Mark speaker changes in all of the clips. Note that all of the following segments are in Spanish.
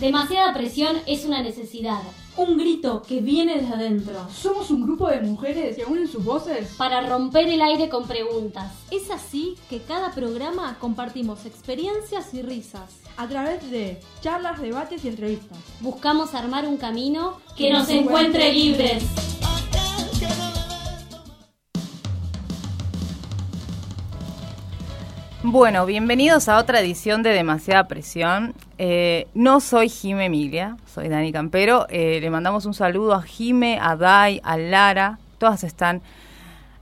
Speaker 1: Demasiada presión es una necesidad.
Speaker 2: Un grito que viene desde adentro.
Speaker 3: Somos un grupo de mujeres que unen sus voces
Speaker 1: para romper el aire con preguntas.
Speaker 2: Es así que cada programa compartimos experiencias y risas.
Speaker 3: A través de charlas, debates y entrevistas.
Speaker 1: Buscamos armar un camino que nos encuentre libres.
Speaker 4: Bueno, bienvenidos a otra edición de Demasiada Presión. Eh, no soy Jime Emilia, soy Dani Campero. Eh, le mandamos un saludo a Jime, a Dai, a Lara. Todas están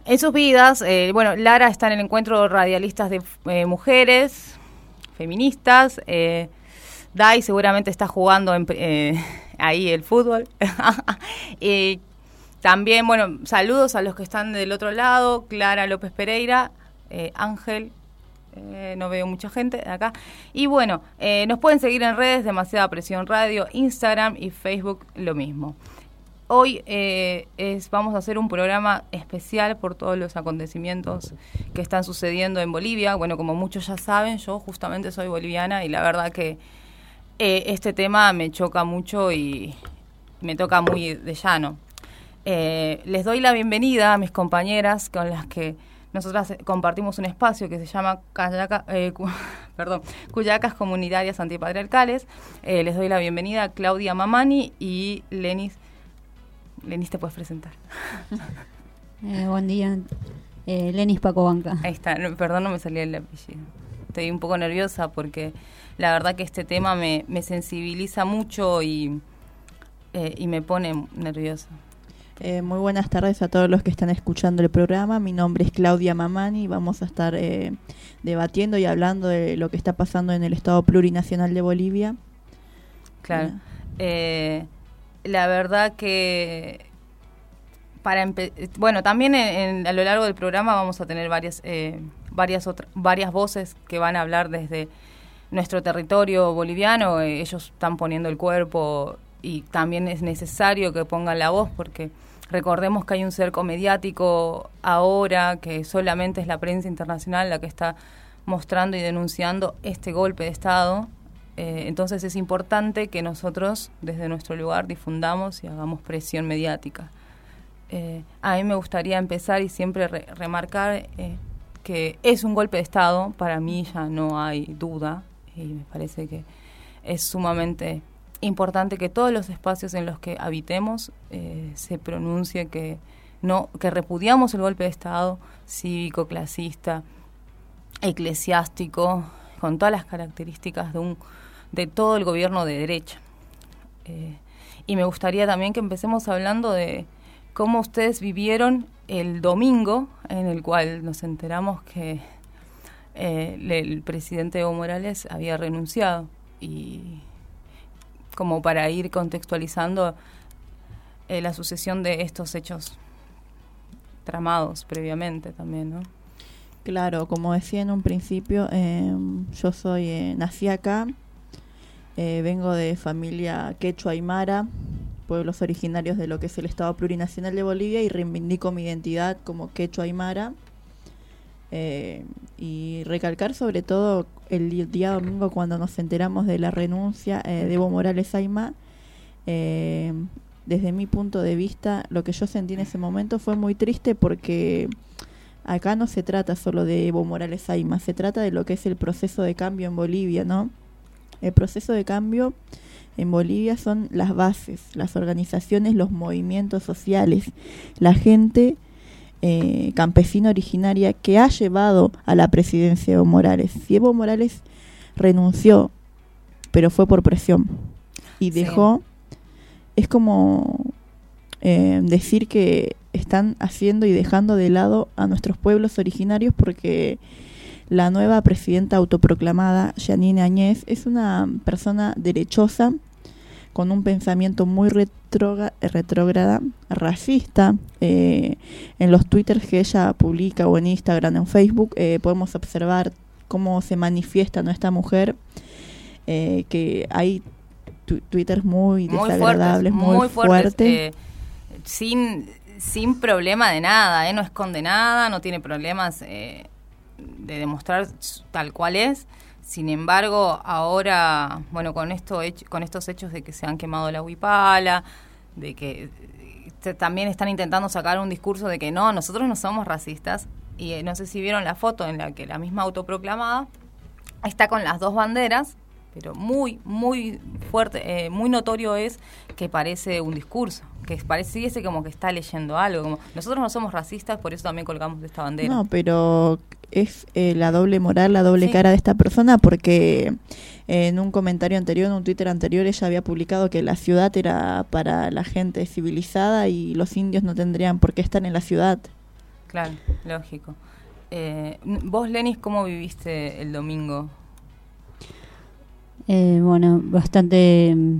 Speaker 4: en sus vidas. Eh, bueno, Lara está en el encuentro radialistas de mujeres, feministas. Dai seguramente está jugando ahí el fútbol. también, bueno, saludos a los que están del otro lado. Clara López Pereira, Ángel eh, no veo mucha gente acá. Y bueno, eh, nos pueden seguir en redes, Demasiada Presión Radio, Instagram y Facebook, lo mismo. Hoy eh, vamos a hacer un programa especial por todos los acontecimientos que están sucediendo en Bolivia. Bueno, como muchos ya saben, yo justamente soy boliviana y la verdad que este tema me choca mucho y me toca muy de llano. les doy la bienvenida a mis compañeras con las que nosotras eh, compartimos un espacio que se llama eh, perdón, Cuyacas Comunitarias Antipatriarcales. Eh, les doy la bienvenida a Claudia Mamani y Lenis. Lenis, te puedes presentar.
Speaker 5: buen día. Lenis Paco Banca.
Speaker 4: Ahí está, perdón, no me salía el apellido. Estoy un poco nerviosa porque la verdad que este tema me, sensibiliza mucho y, y me pone nerviosa.
Speaker 6: Eh, muy buenas tardes a todos los que están escuchando el programa. Mi nombre es Claudia Mamani y vamos a estar eh, debatiendo y hablando de lo que está pasando en el Estado Plurinacional de Bolivia.
Speaker 4: Claro. Eh, la verdad que para bueno también a lo largo del programa vamos a tener varias varias varias voces que van a hablar desde nuestro territorio boliviano. ellos están poniendo el cuerpo y también es necesario que pongan la voz porque recordemos que hay un cerco mediático ahora que solamente es la prensa internacional la que está mostrando y denunciando este golpe de Estado. Eh, entonces es importante que nosotros desde nuestro lugar difundamos y hagamos presión mediática. Eh, a mí me gustaría empezar y siempre remarcar eh, que es un golpe de Estado, para mí ya no hay duda y me parece que es sumamente importante que todos los espacios en los que habitemos eh, se pronuncie que no que repudiamos el golpe de estado cívico, clasista, eclesiástico, con todas las características de un de todo el gobierno de derecha. Eh, y me gustaría también que empecemos hablando de cómo ustedes vivieron el domingo en el cual nos enteramos que eh, el presidente Evo Morales había renunciado y como para ir contextualizando eh, la sucesión de estos hechos tramados previamente también, ¿no?
Speaker 6: Claro, como decía en un principio, em, yo soy, eh, nací acá, eh, vengo de familia quechua aymara, pueblos originarios de lo que es el Estado Plurinacional de Bolivia y reivindico mi identidad como quechua aymara. Eh, y recalcar sobre todo el día domingo cuando nos enteramos de la renuncia eh, de Evo Morales Aima, eh, desde mi punto de vista, lo que yo sentí en ese momento fue muy triste porque acá no se trata solo de Evo Morales Aima, se trata de lo que es el proceso de cambio en Bolivia, ¿no? El proceso de cambio en Bolivia son las bases, las organizaciones, los movimientos sociales, la gente eh, campesina originaria que ha llevado a la presidencia de Evo Morales. Si Evo Morales renunció, pero fue por presión y dejó, es como eh, decir que están haciendo y dejando de lado a nuestros pueblos originarios porque la nueva presidenta autoproclamada, Janine Añez, es una persona derechosa con un pensamiento muy retrógrada, racista. Eh, en los twitters que ella publica o en Instagram, en Facebook, eh, podemos observar cómo se manifiesta nuestra mujer, eh, que hay twitters muy, desagradables, muy, fuertes.
Speaker 4: sin, sin problema de nada, no esconde nada, no tiene problemas de demostrar tal cual es sin embargo, ahora, bueno, con, esto con estos hechos de que se han quemado la huipala, de que eh, también están intentando sacar un discurso de que no, nosotros no somos racistas, y eh, no sé si vieron la foto en la que la misma autoproclamada está con las dos banderas, pero muy, muy fuerte, eh, muy notorio es que parece un discurso, que parece como que está leyendo algo, como nosotros no somos racistas, por eso también colgamos esta bandera.
Speaker 6: No, pero es eh, la doble moral, la doble cara de esta persona, porque en un comentario anterior, en un Twitter anterior, ella había publicado que la ciudad era para la gente civilizada y los indios no tendrían por qué estar en la ciudad.
Speaker 4: Claro, lógico. Eh, vos, Lenis, ¿cómo viviste el domingo?
Speaker 5: Eh, bueno, bastante mm,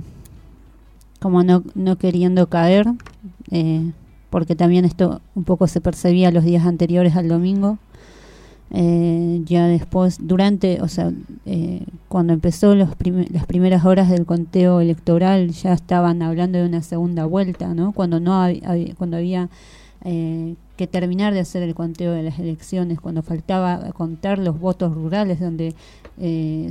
Speaker 5: como no, no queriendo caer, eh, porque también esto un poco se percibía los días anteriores al domingo. ya después, durante, o sea, cuando empezó los las primeras horas del conteo electoral, ya estaban hablando de una segunda vuelta, ¿no? Cuando no había, cuando había eh, que terminar de hacer el conteo de las elecciones, cuando faltaba contar los votos rurales, donde eh,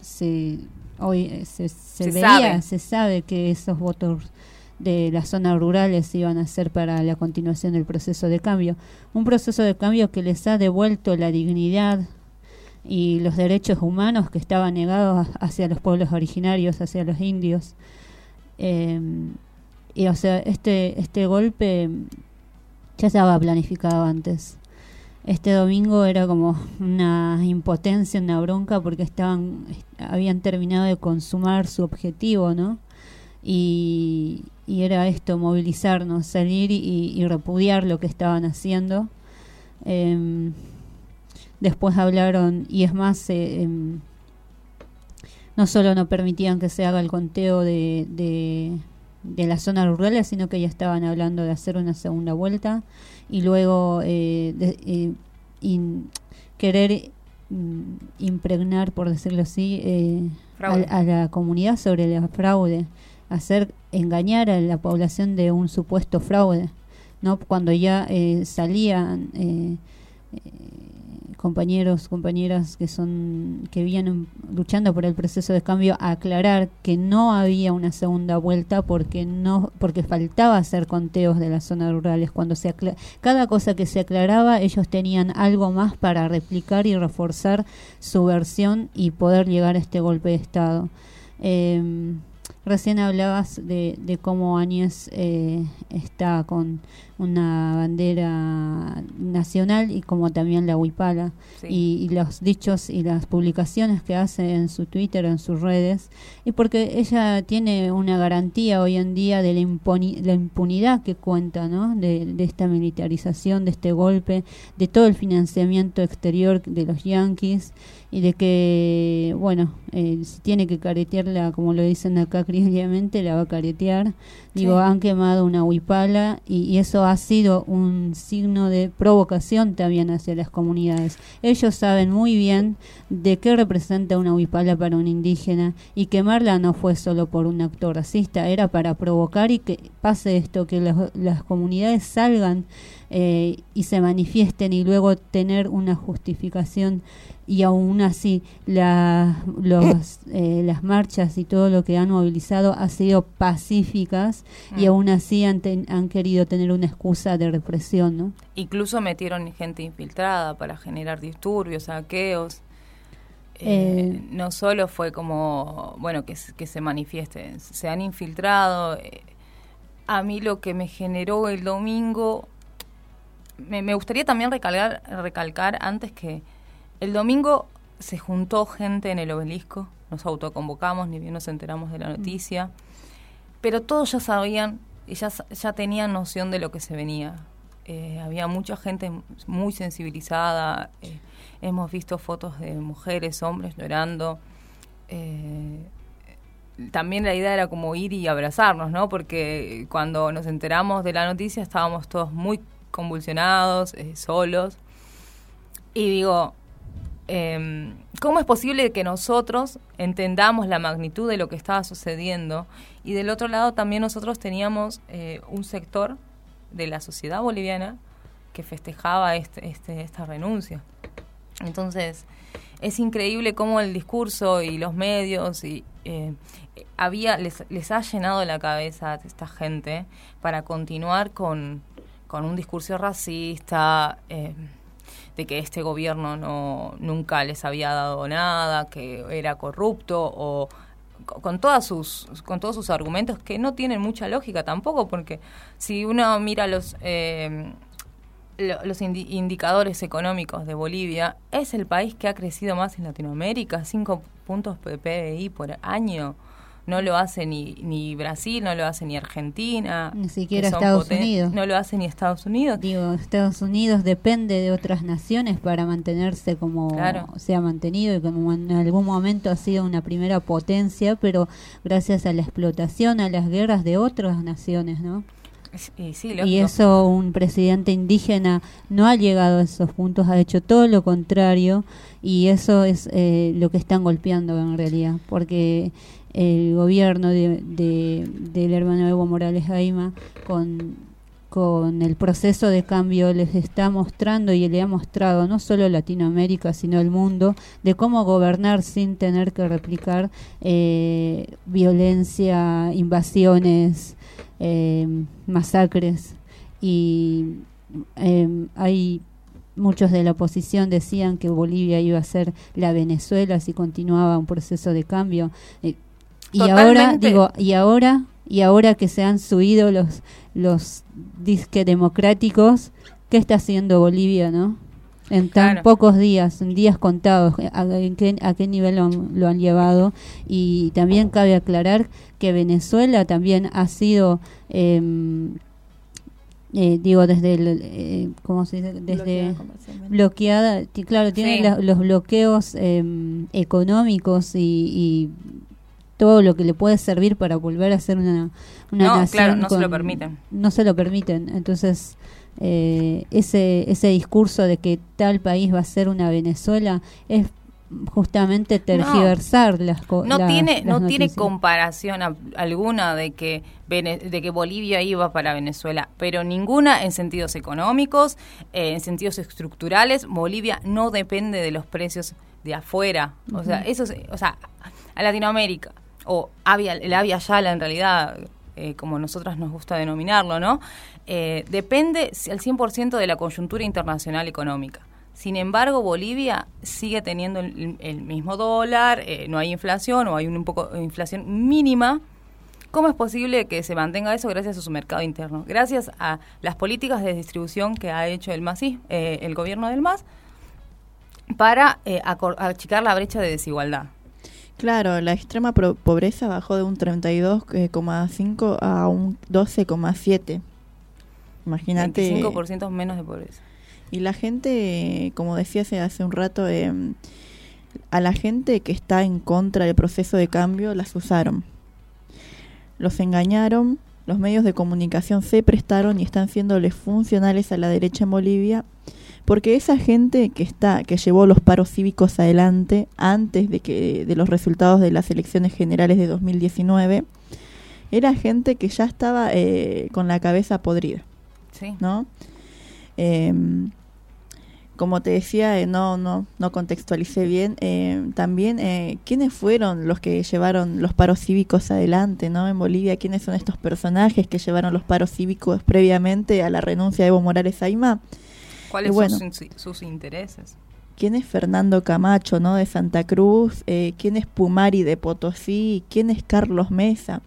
Speaker 5: se, hoy eh, se, veía, se sabe que esos votos de las zonas rurales iban a ser para la continuación del proceso de cambio. Un proceso de cambio que les ha devuelto la dignidad y los derechos humanos que estaban negados hacia los pueblos originarios, hacia los indios. y o sea, este, este golpe ya estaba planificado antes. Este domingo era como una impotencia, una bronca, porque estaban, habían terminado de consumar su objetivo, ¿no? Y, era esto, movilizarnos, salir y, repudiar lo que estaban haciendo. Em, después hablaron, y es más, eh, em, no solo no permitían que se haga el conteo de, de las zonas rurales, sino que ya estaban hablando de hacer una segunda vuelta y luego eh, eh querer mm, impregnar, por decirlo así, eh, a, la comunidad sobre el fraude, hacer engañar a la población de un supuesto fraude, no cuando ya eh, salían compañeros, compañeras que son que vienen luchando por el proceso de cambio aclarar que no había una segunda vuelta porque no porque faltaba hacer conteos de las zonas rurales cuando se cada cosa que se aclaraba ellos tenían algo más para replicar y reforzar su versión y poder llegar a este golpe de estado. Eh, Recién hablabas de, de cómo Áñez eh, está con una bandera nacional y como también la huipala y, los dichos y las publicaciones que hace en su Twitter, en sus redes, y porque ella tiene una garantía hoy en día de la, la impunidad que cuenta, ¿no? De, de, esta militarización, de este golpe, de todo el financiamiento exterior de los yanquis y de que, bueno, eh, si tiene que caretearla, como lo dicen acá criolamente, la va a caretear. Digo, han quemado una huipala y, eso ha sido un signo de provocación también hacia las comunidades. Ellos saben muy bien de qué representa una huipala para un indígena y quemarla no fue solo por un acto racista, era para provocar y que pase esto, que las comunidades salgan eh, y se manifiesten y luego tener una justificación y aún así la, los, eh, las marchas y todo lo que han movilizado ha sido pacíficas y mm. aún así han, han querido tener una excusa de represión. ¿no?
Speaker 4: Incluso metieron gente infiltrada para generar disturbios, saqueos. Eh, eh, no solo fue como, bueno, que, que se manifiesten, se han infiltrado. a mí lo que me generó el domingo, me, me gustaría también recalcar, recalcar antes que el domingo se juntó gente en el obelisco, nos autoconvocamos, ni bien nos enteramos de la mm. noticia, pero todos ya sabían y ya, ya tenían noción de lo que se venía. Eh, había mucha gente muy sensibilizada, eh, hemos visto fotos de mujeres, hombres llorando. Eh, también la idea era como ir y abrazarnos, ¿no? Porque cuando nos enteramos de la noticia estábamos todos muy convulsionados, solos. Y digo, eh, ¿cómo es posible que nosotros entendamos la magnitud de lo que estaba sucediendo? Y del otro lado también nosotros teníamos eh, un sector de la sociedad boliviana que festejaba este, este, esta renuncia. Entonces, es increíble cómo el discurso y los medios y eh, había les, les ha llenado la cabeza a esta gente para continuar con, con un discurso racista, eh, de que este gobierno no nunca les había dado nada, que era corrupto o co- con todas sus con todos sus argumentos que no tienen mucha lógica tampoco porque si uno mira los eh, lo- los indi- indicadores económicos de Bolivia es el país que ha crecido más en Latinoamérica, 5 puntos PBI por año. No lo hace ni, ni Brasil, no lo hace ni Argentina.
Speaker 5: Ni siquiera Estados Unidos.
Speaker 4: No lo hace ni Estados Unidos.
Speaker 5: Digo, Estados Unidos depende de otras naciones para mantenerse como
Speaker 4: Claro.
Speaker 5: se ha mantenido y como en algún momento ha sido una primera potencia, pero gracias a la explotación, a las guerras de otras naciones, ¿no?
Speaker 4: Y, sí,
Speaker 5: Y
Speaker 4: lógico.
Speaker 5: eso un presidente indígena no ha llegado a esos puntos, ha hecho todo lo contrario y eso es eh, lo que están golpeando en realidad, porque el gobierno de, de- del hermano Evo Morales Jaima con, con el proceso de cambio les está mostrando y le ha mostrado no solo Latinoamérica sino el mundo de cómo gobernar sin tener que replicar eh, violencia, invasiones, eh, masacres y eh, hay muchos de la oposición decían que Bolivia iba a ser la Venezuela si continuaba un proceso de cambio. Eh, y ahora digo y ahora y ahora que se han subido los los disque democráticos qué está haciendo Bolivia no en tan
Speaker 4: Claro.
Speaker 5: pocos días, en días contados, a, en qué, a qué nivel lo han, lo han llevado. Y también cabe aclarar que Venezuela también ha sido, eh, eh, digo, desde el, eh, ¿cómo se dice? Desde
Speaker 6: Bloqueada
Speaker 5: claro, tiene
Speaker 4: Sí.
Speaker 5: la- los bloqueos eh, económicos y, y todo lo que le puede servir para volver a ser una, una
Speaker 4: No,
Speaker 5: nación.
Speaker 4: claro, no se lo permiten.
Speaker 5: No se lo permiten. Entonces, eh, ese, ese discurso de que tal país va a ser una Venezuela es justamente tergiversar las cosas.
Speaker 4: no tiene no tiene comparación a- alguna de que Vene- de que Bolivia iba para Venezuela pero ninguna en sentidos económicos eh, en sentidos estructurales Bolivia no depende de los precios de afuera. O sea eso es- o sea a Latinoamérica o Avia, el Avia Yala en realidad eh, como nosotras nos gusta denominarlo no Eh, depende al 100% de la coyuntura internacional económica sin embargo, Bolivia sigue teniendo el, mismo dólar, eh, no hay inflación o hay un poco de inflación mínima. ¿Cómo es posible que se mantenga eso gracias a su mercado interno? Gracias a las políticas de distribución que ha hecho el MAS, el gobierno del MAS, para eh, achicar la brecha de desigualdad.
Speaker 6: Claro, la extrema pobreza bajó de un 32,5 a un 12,7. Imagínate.
Speaker 4: 25% menos de pobreza.
Speaker 6: Y la gente, como decía hace, hace un rato, eh, a la gente que está en contra del proceso de cambio las usaron. Los engañaron, los medios de comunicación se prestaron y están siéndoles funcionales a la derecha en Bolivia, porque esa gente que está que llevó los paros cívicos adelante antes de que de los resultados de las elecciones generales de 2019 era gente que ya estaba eh, con la cabeza podrida.
Speaker 4: Sí.
Speaker 6: ¿no? Eh, como te decía, eh, no, no, no contextualicé bien. eh, también, eh, ¿quiénes fueron los que llevaron los paros cívicos adelante, ¿no? En Bolivia, ¿quiénes son estos personajes que llevaron los paros cívicos previamente a la renuncia de Evo Morales Aima?
Speaker 4: ¿Cuáles
Speaker 6: bueno.
Speaker 4: son sus, sus intereses?
Speaker 6: ¿Quién es Fernando Camacho, ¿no? De Santa Cruz? Eh, ¿Quién es Pumari de Potosí? ¿Quién es Carlos Mesa?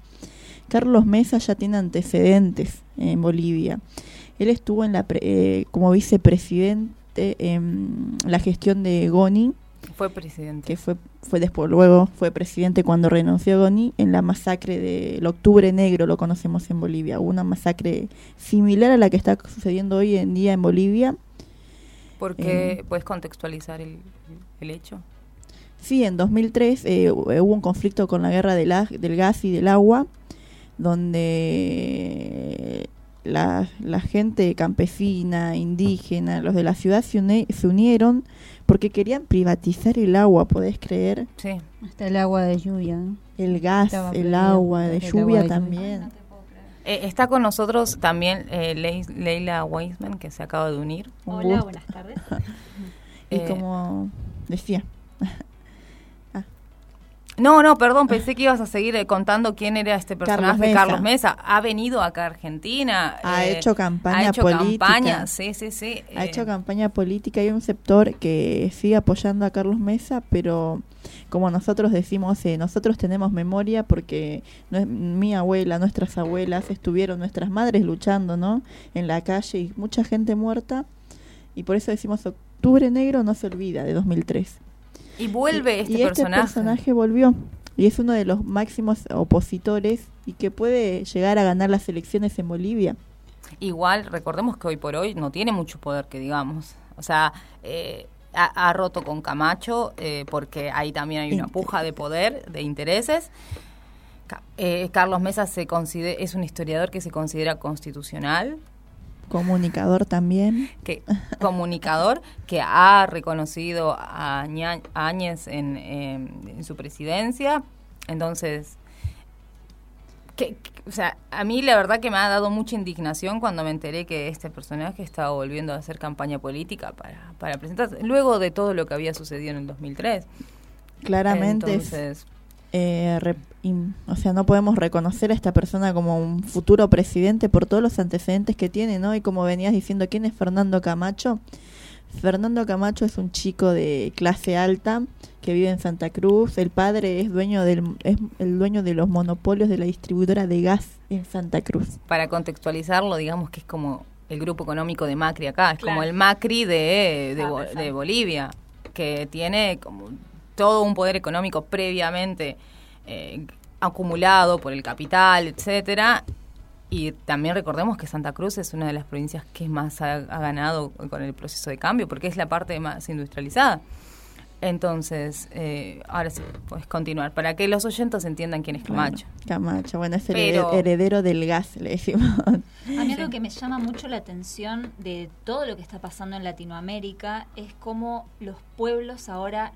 Speaker 6: Carlos Mesa ya tiene antecedentes en Bolivia. Él estuvo en la pre- eh, como vicepresidente en la gestión de Goni,
Speaker 4: Fue presidente.
Speaker 6: que fue fue después luego fue presidente cuando renunció Goni en la masacre del Octubre Negro, lo conocemos en Bolivia, Hubo una masacre similar a la que está sucediendo hoy en día en Bolivia.
Speaker 4: Porque
Speaker 6: Eh.
Speaker 4: puedes contextualizar el, el hecho.
Speaker 6: Sí, en 2003 eh, hubo un conflicto con la guerra del, del gas y del agua, donde la, la gente campesina, indígena, los de la ciudad se, uni- se unieron porque querían privatizar el agua, ¿podés creer?
Speaker 4: Sí.
Speaker 5: Hasta el agua de lluvia. ¿no?
Speaker 6: El gas,
Speaker 5: Estaba
Speaker 6: el agua de lluvia
Speaker 5: agua de lluvia.
Speaker 6: también.
Speaker 4: Eh, está con nosotros también eh, Lei- Leila Weisman, que se acaba de unir.
Speaker 6: Un
Speaker 7: Hola,
Speaker 6: gusto.
Speaker 7: buenas tardes.
Speaker 6: Y
Speaker 4: Eh,
Speaker 6: como decía,
Speaker 4: No, no, perdón, pensé que ibas a seguir eh, contando quién era este personaje,
Speaker 6: Carlos Mesa.
Speaker 4: Carlos Mesa. Ha venido acá a Argentina.
Speaker 6: Ha
Speaker 4: eh,
Speaker 6: hecho campaña
Speaker 4: Ha hecho
Speaker 6: política.
Speaker 4: campaña, sí, sí, sí.
Speaker 6: ha
Speaker 4: eh,
Speaker 6: hecho campaña política. Hay un sector que sigue apoyando a Carlos Mesa, pero como nosotros decimos, eh, nosotros tenemos memoria porque no mi abuela, nuestras abuelas estuvieron, nuestras madres luchando, ¿no? En la calle y mucha gente muerta. Y por eso decimos Octubre Negro no se olvida de 2003.
Speaker 4: Y vuelve
Speaker 6: Y-
Speaker 4: este,
Speaker 6: y este
Speaker 4: personaje.
Speaker 6: personaje volvió y es uno de los máximos opositores y que puede llegar a ganar las elecciones en Bolivia.
Speaker 4: Igual, recordemos que hoy por hoy no tiene mucho poder, que digamos. O sea, eh, ha, ha roto con Camacho eh, porque ahí también hay una puja de poder, de intereses. Eh, Carlos Mesa se es un historiador que se considera constitucional,
Speaker 6: Comunicador también.
Speaker 4: que comunicador que ha reconocido a, Áñez en, eh, en su presidencia. Entonces, que, que- o sea, a mí la verdad que me ha dado mucha indignación cuando me enteré que este personaje estaba volviendo a hacer campaña política para, para presentarse, luego de todo lo que había sucedido en el 2003.
Speaker 6: Claramente, es,
Speaker 4: Entonces,
Speaker 6: eh, o sea, no podemos reconocer a esta persona como un futuro presidente por todos los antecedentes que tiene, ¿no? Y como venías diciendo, ¿quién es Fernando Camacho? Fernando Camacho es un chico de clase alta que vive en Santa Cruz. El padre es dueño del es el dueño de los monopolios de la distribuidora de gas en Santa Cruz.
Speaker 4: para contextualizarlo, digamos que es como el grupo económico de Macri acá, es
Speaker 1: Claro.
Speaker 4: como el Macri de, de,
Speaker 1: Ah,
Speaker 4: de Bolivia, que tiene como todo un poder económico previamente eh, acumulado por el capital, etcétera. Y también recordemos que Santa Cruz es una de las provincias que más ha, ha ganado con el proceso de cambio, porque es la parte más industrializada. Entonces, eh, ahora sí, puedes continuar, para que los oyentes entiendan quién es Camacho.
Speaker 6: Claro, Camacho, bueno, es el
Speaker 4: Pero-
Speaker 6: heredero del gas, le decimos.
Speaker 7: A mí algo que me llama mucho la atención de todo lo que está pasando en Latinoamérica es cómo los pueblos ahora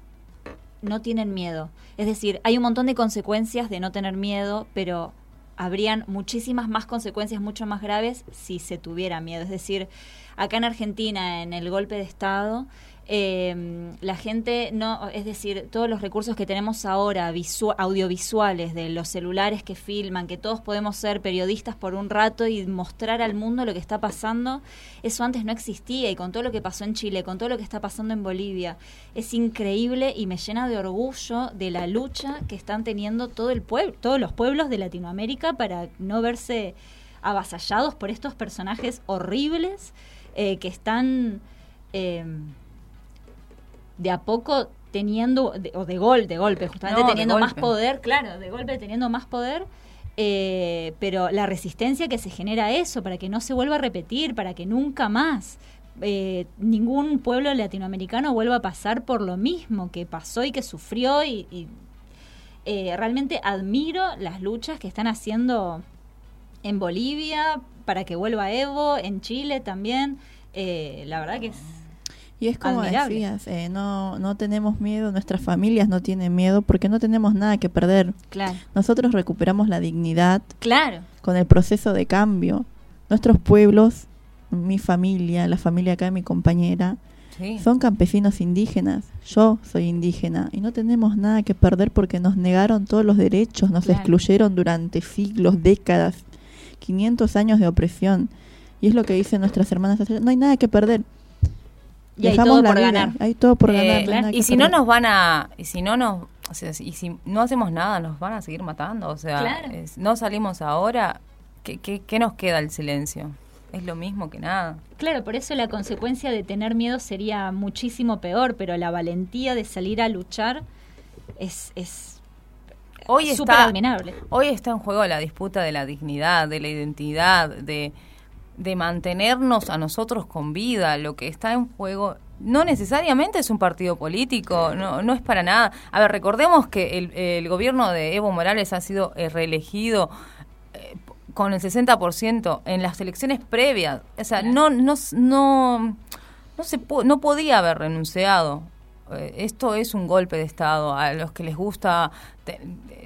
Speaker 7: no tienen miedo. Es decir, hay un montón de consecuencias de no tener miedo, pero habrían muchísimas más consecuencias mucho más graves si se tuviera miedo. Es decir, acá en Argentina, en el golpe de Estado, eh, la gente no, es decir, todos los recursos que tenemos ahora, visu- audiovisuales, de los celulares que filman, que todos podemos ser periodistas por un rato y mostrar al mundo lo que está pasando, eso antes no existía. Y con todo lo que pasó en Chile, con todo lo que está pasando en Bolivia, es increíble y me llena de orgullo de la lucha que están teniendo todo el pueblo, todos los pueblos de Latinoamérica para no verse avasallados por estos personajes horribles eh, que están eh, de a poco teniendo, de- o de gol, de golpe, justamente
Speaker 4: No, de
Speaker 7: teniendo más poder, claro, de golpe teniendo más poder, eh, pero la resistencia que se genera a eso, para que no se vuelva a repetir, para que nunca más eh, ningún pueblo latinoamericano vuelva a pasar por lo mismo que pasó y que sufrió y, y, eh, realmente admiro las luchas que están haciendo en Bolivia para que vuelva Evo, en Chile también. Eh, la verdad que es
Speaker 6: Y es como
Speaker 7: Admirable.
Speaker 6: decías, eh, no, no tenemos miedo, nuestras familias no tienen miedo porque no tenemos nada que perder.
Speaker 7: claro.
Speaker 6: Nosotros recuperamos la dignidad
Speaker 7: Claro.
Speaker 6: con el proceso de cambio. Nuestros pueblos, mi familia, la familia acá de mi compañera,
Speaker 4: Sí.
Speaker 6: son campesinos indígenas. Yo soy indígena y no tenemos nada que perder porque nos negaron todos los derechos, nos
Speaker 7: Claro.
Speaker 6: excluyeron durante siglos, décadas, 500 años de opresión. Y es lo que dicen nuestras hermanas, no hay nada que perder.
Speaker 7: Y hay todo por
Speaker 6: vida,
Speaker 7: ganar.
Speaker 6: Hay todo por
Speaker 4: Eh,
Speaker 6: ganar.
Speaker 4: y si no nos van a y si no nos o sea, si- y si no hacemos nada nos van a seguir matando o sea
Speaker 7: Claro.
Speaker 4: es- no salimos ahora ¿qué, qué, qué nos queda el silencio es lo mismo que nada
Speaker 7: Claro, por eso la consecuencia de tener miedo sería muchísimo peor, pero la valentía de salir a luchar es, es
Speaker 4: hoy está
Speaker 7: admirable.
Speaker 4: hoy está en juego la disputa de la dignidad de la identidad de de mantenernos a nosotros con vida lo que está en juego no necesariamente es un partido político, no, no es para nada. A ver, recordemos que el, el gobierno de Evo Morales ha sido eh, reelegido eh, con el 60% en las elecciones previas. O sea, no, no, no, no, se po- no podía haber renunciado. Eh, esto es un golpe de Estado. A los que les gusta te-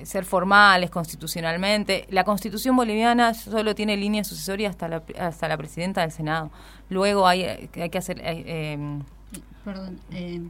Speaker 4: ser formales constitucionalmente, la constitución boliviana solo tiene línea sucesoria hasta la, hasta la presidenta del Senado. Luego hay, hay que hacer... eh, eh,
Speaker 5: Perdón, eh,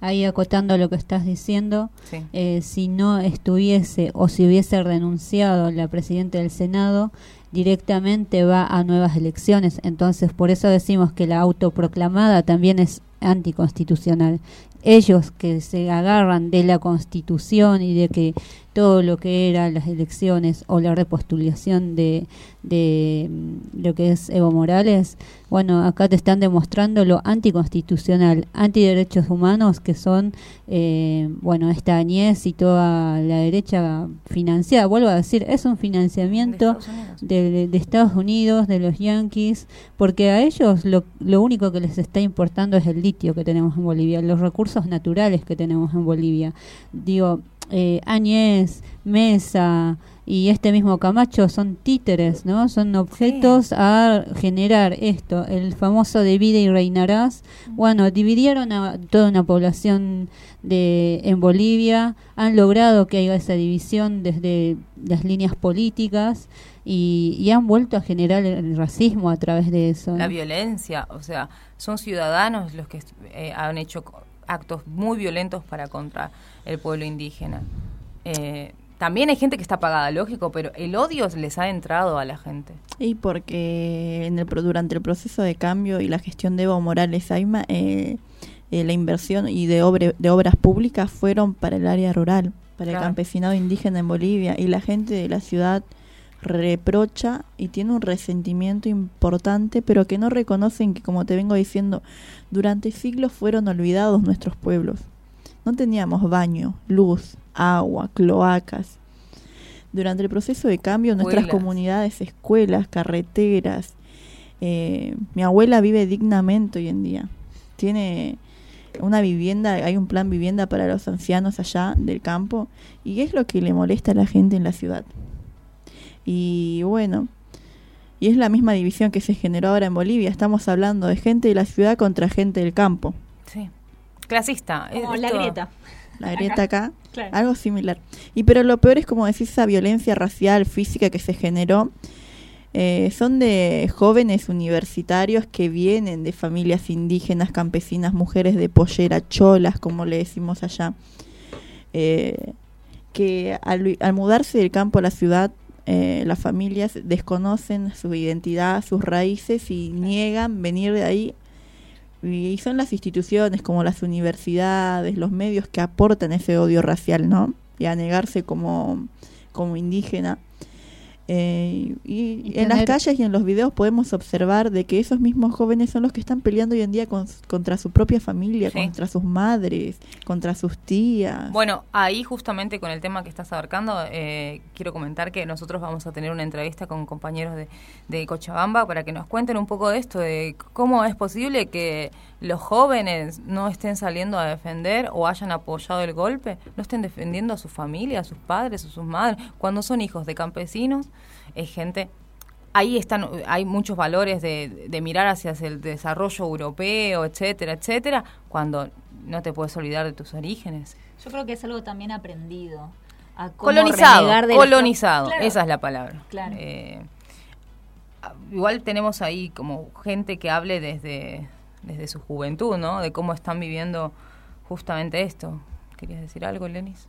Speaker 5: ahí acotando lo que estás diciendo,
Speaker 4: Sí.
Speaker 5: eh, si no estuviese o si hubiese renunciado la presidenta del Senado, directamente va a nuevas elecciones. Entonces, por eso decimos que la autoproclamada también es anticonstitucional. Ellos que se agarran de la constitución y de que todo lo que eran las elecciones o la repostulación de, de mm, lo que es Evo Morales, bueno, acá te están demostrando lo anticonstitucional, antiderechos humanos que son, eh, bueno, esta Añez y toda la derecha financiada. Vuelvo a decir, es un financiamiento de, de Estados Unidos, de los Yankees, porque a ellos lo, lo único que les está importando es el litio que tenemos en Bolivia, los recursos naturales que tenemos en Bolivia. Digo, eh, Áñez, Mesa y este mismo Camacho son títeres, ¿no? Son objetos a generar esto, el famoso divide y reinarás. Bueno, dividieron a toda una población de en Bolivia, han logrado que haya esa división desde las líneas políticas y, y han vuelto a generar el racismo a través de eso.
Speaker 4: La violencia, o sea, son ciudadanos los que eh, han hecho actos muy violentos para contra el pueblo indígena. Eh, también hay gente que está pagada, lógico, pero el odio les ha entrado a la gente.
Speaker 6: Y porque en el, pro- durante el proceso de cambio y la gestión de Evo Morales Aima, eh, eh, la inversión y de, obre- de obras públicas fueron para el área rural, para
Speaker 4: Claro.
Speaker 6: el campesinado indígena en Bolivia. Y la gente de la ciudad reprocha y tiene un resentimiento importante, pero que no reconocen que, como te vengo diciendo, durante siglos fueron olvidados nuestros pueblos. No teníamos baño, luz, agua, cloacas. Durante el proceso de cambio, nuestras comunidades, escuelas, carreteras. eh, mi abuela vive dignamente hoy en día. Tiene una vivienda, hay un plan vivienda para los ancianos allá del campo. Y es lo que le molesta a la gente en la ciudad. Y bueno, y es la misma división que se generó ahora en Bolivia. Estamos hablando de gente de la ciudad contra gente del campo.
Speaker 4: Sí. Clasista.
Speaker 7: Como la grieta.
Speaker 6: La grieta acá,
Speaker 7: Claro.
Speaker 6: algo similar. Y pero lo peor es como decir esa violencia racial, física que se generó. eh, son de jóvenes universitarios que vienen de familias indígenas, campesinas, mujeres de pollera, cholas, como le decimos allá. eh, que al, al mudarse del campo a la ciudad, eh, las familias desconocen su identidad, sus raíces y niegan venir de ahí y son las instituciones como las universidades, los medios que aportan ese odio racial, ¿no? Y a negarse como, como indígena. Eh, y
Speaker 5: Y
Speaker 6: en las calles y en los videos podemos observar de que esos mismos jóvenes son los que están peleando hoy en día con- contra su propia familia,
Speaker 4: Sí.
Speaker 6: contra sus madres, contra sus tías.
Speaker 4: Bueno, ahí justamente con el tema que estás abarcando, eh, quiero comentar que nosotros vamos a tener una entrevista con compañeros de, de Cochabamba para que nos cuenten un poco de esto, de cómo es posible que los jóvenes no estén saliendo a defender o hayan apoyado el golpe, no estén defendiendo a su familia, a sus padres, a sus madres, cuando son hijos de campesinos, es gente ahí están, hay muchos valores de, de mirar hacia el desarrollo europeo, etcétera, etcétera, cuando no te puedes olvidar de tus orígenes.
Speaker 7: Yo creo que es algo también aprendido. a cómo
Speaker 4: Colonizado,
Speaker 7: las-
Speaker 4: colonizado,
Speaker 7: Claro.
Speaker 4: esa es la palabra.
Speaker 7: Claro.
Speaker 4: Eh, igual tenemos ahí como gente que hable desde, desde su juventud, ¿no? De cómo están viviendo justamente esto. ¿Querías decir algo, Lenis?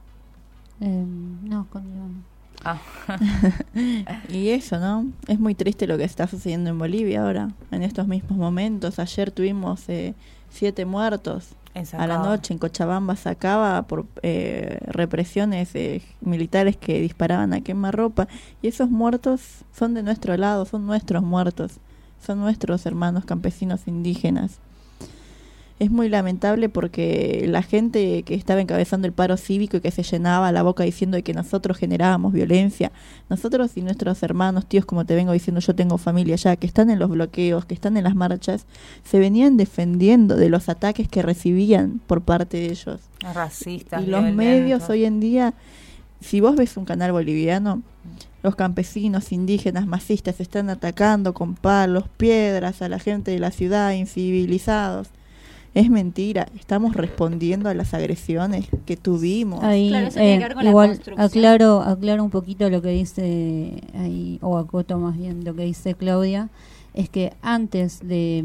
Speaker 5: Eh, no, con
Speaker 4: Ah,
Speaker 6: Y eso, ¿no? Es muy triste lo que está sucediendo en Bolivia ahora, en estos mismos momentos. Ayer tuvimos eh, siete muertos a la noche en Cochabamba, sacaba por eh, represiones eh, militares que disparaban a quemarropa. Y esos muertos son de nuestro lado, son nuestros muertos, son nuestros hermanos campesinos indígenas. Es muy lamentable porque la gente que estaba encabezando el paro cívico y que se llenaba la boca diciendo que nosotros generábamos violencia, nosotros y nuestros hermanos, tíos, como te vengo diciendo, yo tengo familia ya, que están en los bloqueos, que están en las marchas, se venían defendiendo de los ataques que recibían por parte de ellos.
Speaker 4: Racistas.
Speaker 6: y los medios hoy en día, si vos ves un canal boliviano, los campesinos indígenas masistas están atacando con palos, piedras a la gente de la ciudad, incivilizados. Es mentira, estamos respondiendo a las agresiones que tuvimos.
Speaker 5: Ahí,
Speaker 7: Claro, eso tiene
Speaker 5: eh,
Speaker 7: que ver con la
Speaker 5: igual
Speaker 7: construcción.
Speaker 5: aclaro, aclaro un poquito lo que dice ahí, o acoto más bien lo que dice Claudia, es que antes de,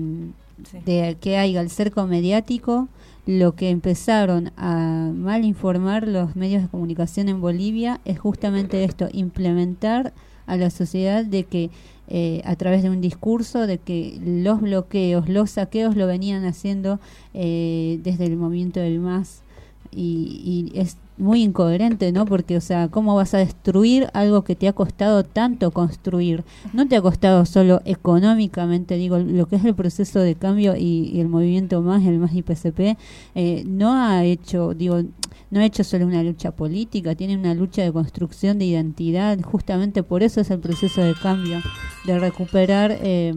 Speaker 5: de que haya el cerco mediático, lo que empezaron a mal informar los medios de comunicación en Bolivia es justamente esto, implementar a la sociedad de que eh, a través de un discurso de que los bloqueos, los saqueos lo venían haciendo eh, desde el movimiento del MAS y, y es muy incoherente, ¿no? Porque, o sea, ¿cómo vas a destruir algo que te ha costado tanto construir? No te ha costado solo económicamente, digo, lo que es el proceso de cambio y, el movimiento más, el más IPCP, eh, no ha hecho, digo, no ha hecho solo una lucha política, tiene una lucha de construcción de identidad, justamente por eso es el proceso de cambio, de recuperar eh,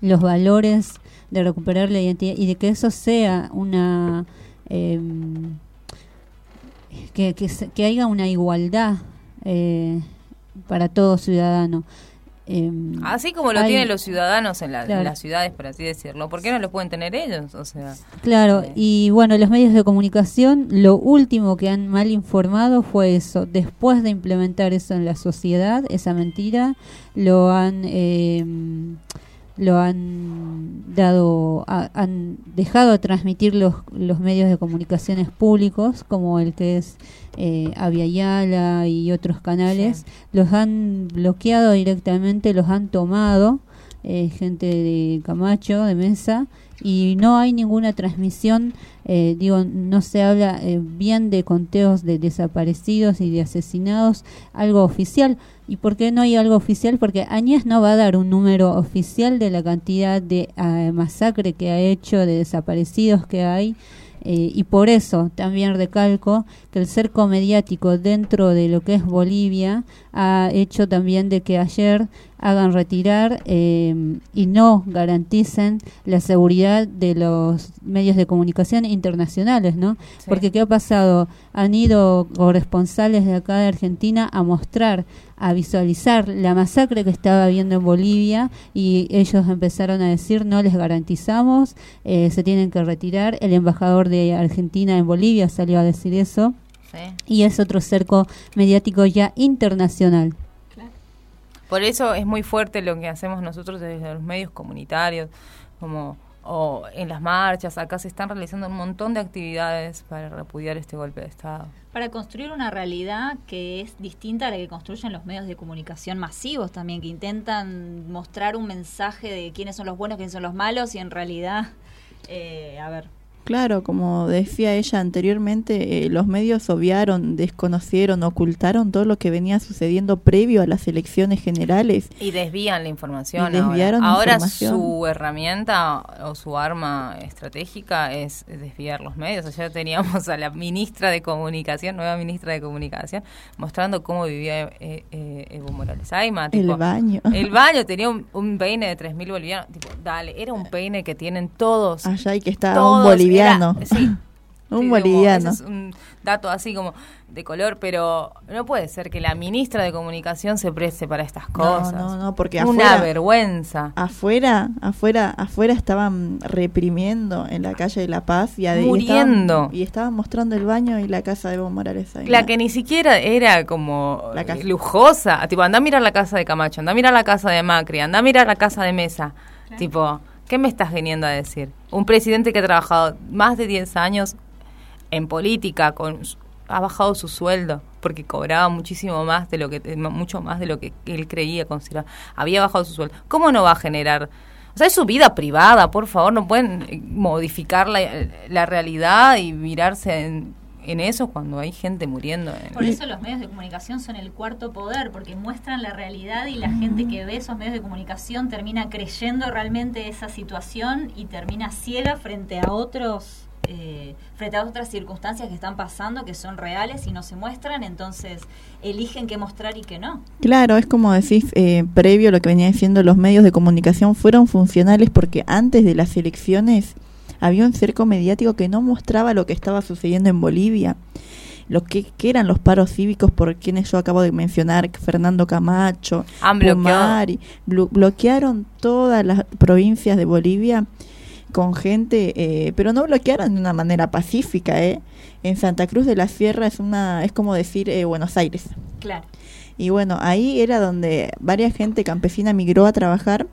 Speaker 5: los valores, de recuperar la identidad y de que eso sea una... Eh, que, que, haya una igualdad eh, para todo ciudadano.
Speaker 4: Em, así como lo tienen los ciudadanos en, las ciudades, por así decirlo. ¿Por qué no lo pueden tener ellos? O sea,
Speaker 5: claro, eh. y bueno, los medios de comunicación, lo último que han mal informado fue eso. Después de implementar eso en la sociedad, esa mentira, lo han... Eh, lo han dado, han dejado de transmitir los, los medios de comunicaciones públicos, como el que es eh, Yala y otros canales, los han bloqueado directamente, los han tomado, eh, gente de Camacho, de Mesa, y no hay ninguna transmisión, eh, digo, no se habla eh, bien de conteos de desaparecidos y de asesinados, algo oficial. ¿Y por qué no hay algo oficial? Porque Añez no va a dar un número oficial de la cantidad de uh, masacre que ha hecho, de desaparecidos que hay. Eh, y por eso también recalco que el cerco mediático dentro de lo que es Bolivia ha hecho también de que ayer hagan retirar eh, y no garanticen la seguridad de los medios de comunicación internacionales, ¿no? Porque ¿qué ha pasado? Han ido corresponsales de acá de Argentina a mostrar a visualizar la masacre que estaba habiendo en Bolivia y ellos empezaron a decir no les garantizamos, eh, se tienen que retirar. El embajador de Argentina en Bolivia salió a decir eso. Y es otro cerco mediático ya internacional.
Speaker 4: Por eso es muy fuerte lo que hacemos nosotros desde los medios comunitarios, como o en las marchas, acá se están realizando un montón de actividades para repudiar este golpe de Estado.
Speaker 7: Para construir una realidad que es distinta a la que construyen los medios de comunicación masivos también, que intentan mostrar un mensaje de quiénes son los buenos, quiénes son los malos, y en realidad, eh, a ver,
Speaker 6: Claro, como decía ella anteriormente, eh, los medios obviaron, desconocieron, ocultaron todo lo que venía sucediendo previo a las elecciones generales.
Speaker 4: Y desvían la información. desviaron ahora, ahora su herramienta o su arma estratégica es desviar los medios. Ayer teníamos a la ministra de Comunicación, nueva ministra de Comunicación, mostrando cómo vivía eh, eh, Evo Morales Ayma.
Speaker 6: el baño.
Speaker 4: El baño tenía un, peine de 3.000 bolivianos. Tipo, dale, era un peine que tienen todos.
Speaker 6: Allá y que está un boliviano boliviano.
Speaker 4: sí.
Speaker 6: un boliviano.
Speaker 4: es un dato así como de color, pero no puede ser que la ministra de Comunicación se preste para estas cosas.
Speaker 6: No, no, porque
Speaker 4: una vergüenza.
Speaker 6: Afuera, afuera, afuera estaban reprimiendo en la calle de La Paz y
Speaker 4: muriendo
Speaker 6: y estaban, mostrando el baño y la casa de Evo Morales ahí.
Speaker 4: La que ni siquiera era como lujosa, tipo, anda a mirar la casa de Camacho, anda a mirar la casa de Macri, anda a mirar la casa de Mesa, tipo ¿Qué me estás viniendo a decir? Un presidente que ha trabajado más de 10 años en política, con, ha bajado su sueldo porque cobraba muchísimo más de lo que mucho más de lo que él creía. Había bajado su sueldo. ¿Cómo no va a generar o sea, es su vida privada, por favor, no pueden eh, modificar la, la realidad y mirarse en, en eso cuando hay gente muriendo.
Speaker 7: Por eso los medios de comunicación son el cuarto poder, porque muestran la realidad y la gente que ve esos medios de comunicación termina creyendo realmente esa situación y termina ciega frente a otros eh, frente a otras circunstancias que están pasando que son reales y no se muestran, entonces eligen qué mostrar y qué no.
Speaker 6: Claro, es como decís, eh, previo a lo que venía diciendo, los medios de comunicación fueron funcionales porque antes de las elecciones había un cerco mediático que no mostraba lo que estaba sucediendo en Bolivia. Lo que, eran los paros cívicos por quienes yo acabo de mencionar, Fernando Camacho, Pumari, bloquearon todas las provincias de Bolivia con gente, eh, pero no bloquearon de una manera pacífica, ¿eh? En Santa Cruz de la Sierra es una, es como decir eh, Buenos Aires.
Speaker 7: Claro.
Speaker 6: Y bueno, ahí era donde varias gente campesina migró a trabajar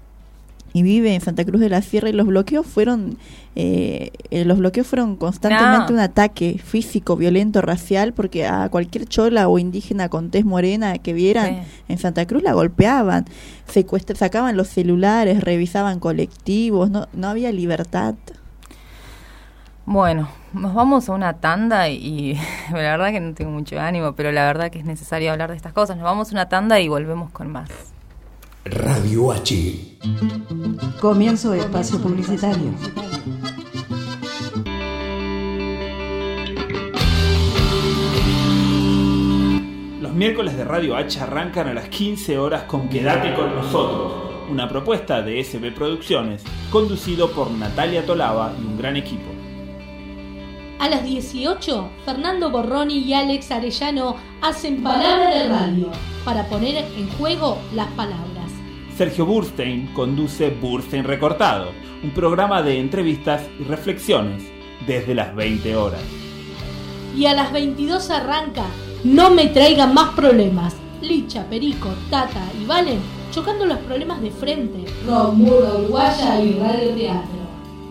Speaker 6: y vive en Santa Cruz de la Sierra y los bloqueos fueron eh, eh, los bloqueos fueron constantemente
Speaker 4: No.
Speaker 6: un ataque físico, violento, racial, porque a cualquier chola o indígena con tez morena que vieran
Speaker 4: Sí.
Speaker 6: en Santa Cruz la golpeaban, secuestra- sacaban los celulares, revisaban colectivos, no, no había libertad.
Speaker 4: Bueno, nos vamos a una tanda y la verdad que no tengo mucho ánimo, pero la verdad que es necesario hablar de estas cosas. Nos vamos a una tanda y volvemos con más.
Speaker 8: Radio H.
Speaker 9: Comienzo de espacio publicitario.
Speaker 10: Los miércoles de Radio H arrancan a las 15 horas con Quédate con nosotros, una propuesta de SB Producciones, conducido por Natalia Tolava y un gran equipo.
Speaker 2: A las 18, Fernando Borroni y Alex Arellano hacen palabra de radio para poner en juego las palabras.
Speaker 10: Sergio Burstein conduce Burstein Recortado, un programa de entrevistas y reflexiones desde las 20 horas.
Speaker 2: Y a las 22 arranca No me traigan más problemas. Licha, Perico, Tata y Valen chocando los problemas de frente. Murga, Uruguaya y Radio Teatro.